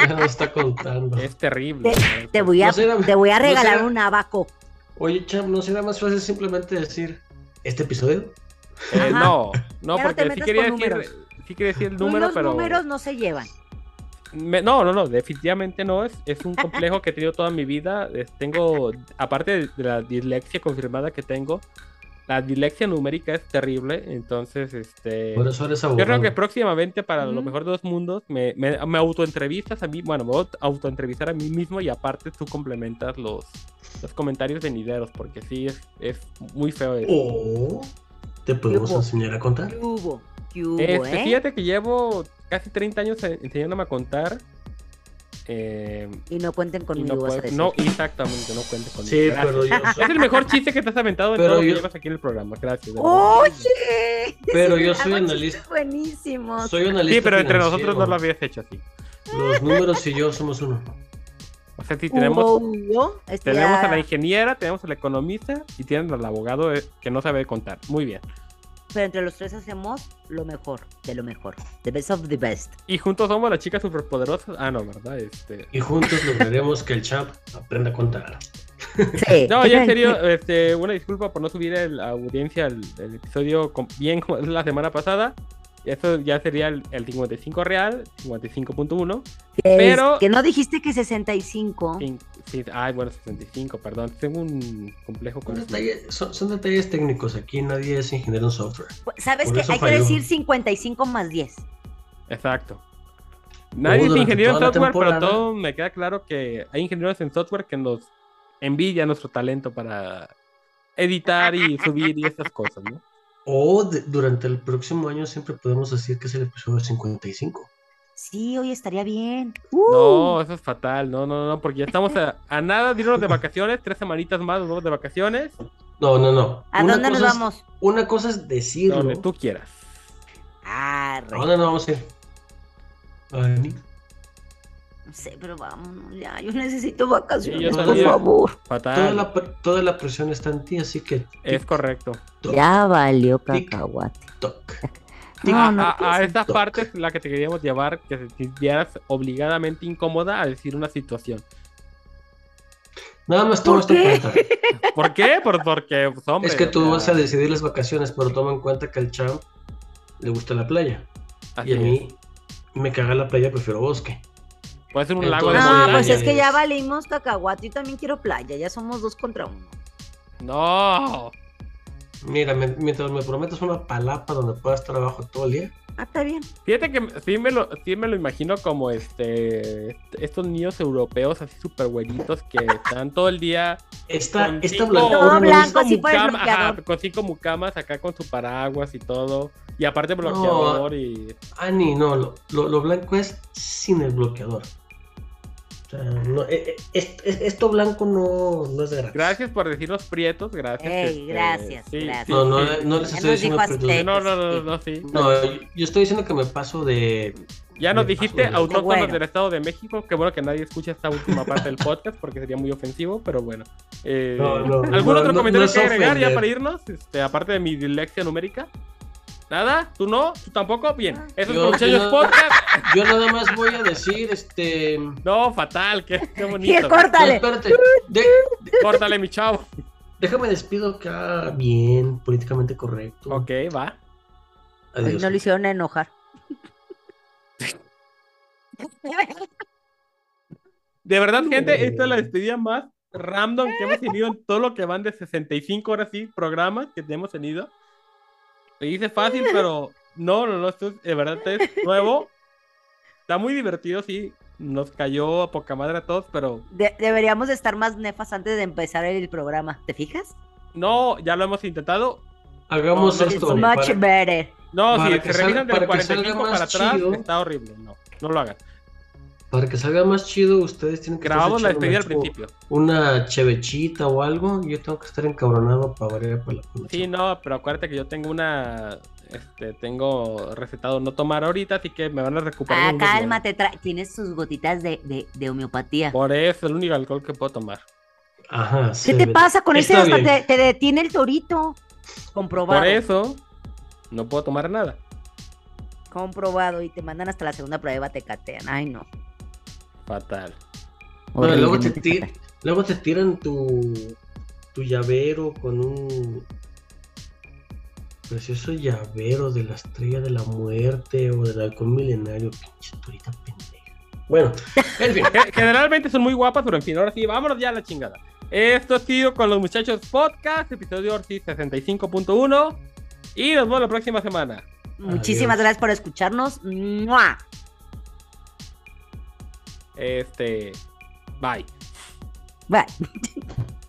ya no está contando. es terrible. Te, te voy a, No será- te voy a no regalar será- un abaco. Oye, Cham, ¿no será más fácil simplemente decir este episodio? Eh, no, no, Ya no porque sí quería decir... números. Sí quería decir el número, los pero... números no se llevan. Me- no, no, no, definitivamente no. Es, es un complejo que he tenido toda mi vida. Tengo, aparte de, la dislexia confirmada que tengo, la dislexia numérica es terrible. Entonces, este. Por eso eres Yo creo que próximamente, para lo mejor de dos mundos, me, me, me autoentrevistas a mí. Bueno, me voy a autoentrevistar a mí mismo y aparte tú complementas los, los comentarios venideros, porque sí, es, es muy feo eso. O te podemos enseñar a contar. ¿Qué hubo? ¿Qué hubo, Este, eh? Fíjate que llevo casi 30 años en- enseñándome a contar. Eh, Y no cuenten Y conmigo, no, vas a puede- decir. no, exactamente, no cuente conmigo. Sí, Gracias. pero yo soy, Es el mejor chiste que te has aventado en Pero todo lo que llevas aquí en el programa. Gracias. ¡Oye! Pero yo soy analista. Buenísimos. soy analista. sí, pero entre financiero. nosotros no lo habías hecho así. Los números y yo somos uno. O sea, sí, tenemos, Hugo, este tenemos a la ingeniera, tenemos al economista y tienen al abogado eh, que no sabe contar. Muy bien. Pero entre los tres hacemos lo mejor, de lo mejor. The best of the best. Y juntos somos las chicas superpoderosas. Ah, no, ¿verdad? Este... Y juntos lograremos que el champ aprenda a contar. Sí. No, ya en serio, este, una disculpa por no subir el- la audiencia el, el episodio con- bien como la semana pasada. Eso ya sería el, el 55 real, 55.1. Que, es- pero- que no dijiste que 65. Sí, ay, bueno, 65, perdón. Tengo un complejo con detalles, son, son detalles técnicos. Aquí nadie es ingeniero en software. ¿Sabes Por qué? eso Hay falló. que decir 55 más 10. Exacto. Nadie es ingeniero en software, pero todo me queda claro que hay ingenieros en software que nos envidian nuestro talento para editar y subir y esas cosas, ¿no? O de- durante el próximo año siempre podemos decir que es el episodio 55. Sí, hoy estaría bien. Uh, No, eso es fatal. No, no, no, porque ya estamos a, a nada de irnos de vacaciones. Tres semanitas más nos vamos de vacaciones. No, no, no. ¿A Una dónde nos es- vamos? una cosa es decirlo. Donde tú quieras. Ah, ¿A dónde nos vamos a ir? No sé, pero vámonos ya. Yo necesito vacaciones, Sí, yo por favor. Toda Fatal. la, toda la presión está en ti, así que Es correcto. Ya valió cacahuate. TikTok. No, no, a, a- a esta TikTok. parte es la que te queríamos llevar, que te sintieras obligadamente incómoda a decir una situación. Nada más toma esto ¿Por en qué? cuenta. ¿Por qué? Por- porque, pues, hombre, Es que tú vas a decidir las vacaciones, pero toma en cuenta que al champ le gusta la playa. así Y a es. mí me caga la playa, prefiero bosque. Puede ser un lago de Entonces- No, montaña. pues es que ya es- valimos cacahuate. Yo también quiero playa. Ya somos dos contra uno. No. Mira, me- mientras me prometes una palapa donde pueda estar abajo todo el día, Ah, está bien. Fíjate que sí me lo, sí me lo imagino como este estos niños europeos así súper güeritos que están todo el día esta, con esta cinco- No, no blanco, sí, mucama- ajá, con cinco mucamas acá con su paraguas y todo. Y aparte bloqueador y. Ani, no, lo, lo- lo blanco es sin el bloqueador. O sea, no, eh, eh, es- es- esto blanco no, no es de gratis. Gracias por decirnos prietos, gracias. Ey, este, gracias, sí, gracias. sí, No, no, sí. no les estoy diciendo azteca. No, no, no, no, no, sí. No, yo, estoy diciendo que me paso de. Ya nos dijiste de- autóctonos Bueno. del Estado de México. Qué bueno que nadie escucha esta última parte del podcast porque sería muy ofensivo, pero bueno. Eh, No, no, ¿Algún no, otro no, comentario no que agregar ya para irnos? Este, aparte de mi dislexia numérica. ¿Nada? ¿Tú no? ¿Tú tampoco? Bien. Eso es Yo- con muchachos yo- podcast. Yo nada más voy a decir, este. No, fatal, qué, qué Y bonito. No, córtale. espérate. De- Córtale, mi chavo. déjame despido acá bien, políticamente correcto. Ok, va. Ay, no lo hicieron enojar. De verdad, gente, esta es la despedida más random que hemos tenido en todo lo que van de 65 horas sí, programas que hemos tenido. Se dice fácil, pero no, no, no, esto es, de verdad es nuevo. Está muy divertido, sí. Nos cayó a poca madre a todos, pero De- deberíamos de estar más nefas antes de empezar el programa. ¿Te fijas? no, ya lo hemos intentado. Hagamos No, no, It's esto. much para- better. No, Para si se revisan del para que salga 45 más para atrás, chido. está horrible. No, no lo hagan. Para que salga más chido, ustedes tienen que Grabamos la despedida al una- principio. Una chevechita o algo. y Yo tengo que estar encabronado para variar por la Sí, no, pero acuérdate que yo tengo una. Este, tengo recetado no tomar ahorita, así que me van a recuperar. Ah, cálmate. Tienes tus gotitas de, de, de homeopatía. Por eso es el único alcohol que puedo tomar. Ajá. ¿Qué te ve- pasa con ese? Hasta te, te detiene el torito. Comprobado. Por eso no puedo tomar nada. Comprobado. Y te mandan hasta la segunda prueba, te catean. Ay, no. Fatal. Luego, te Horriblemente ti- fatal. luego te tiran tu, tu llavero con un precioso llavero de la estrella de la muerte o del halcón milenario. Pinche torita pendeja. Bueno, en fin. Ge- Generalmente son muy guapas, pero en fin, ahora sí, vámonos ya a la chingada. Esto ha sido con los muchachos podcast, episodio sí 65.1. Y nos vemos la próxima semana. Muchísimas Adiós. gracias por escucharnos. ¡Mua! Este, bye. Bye.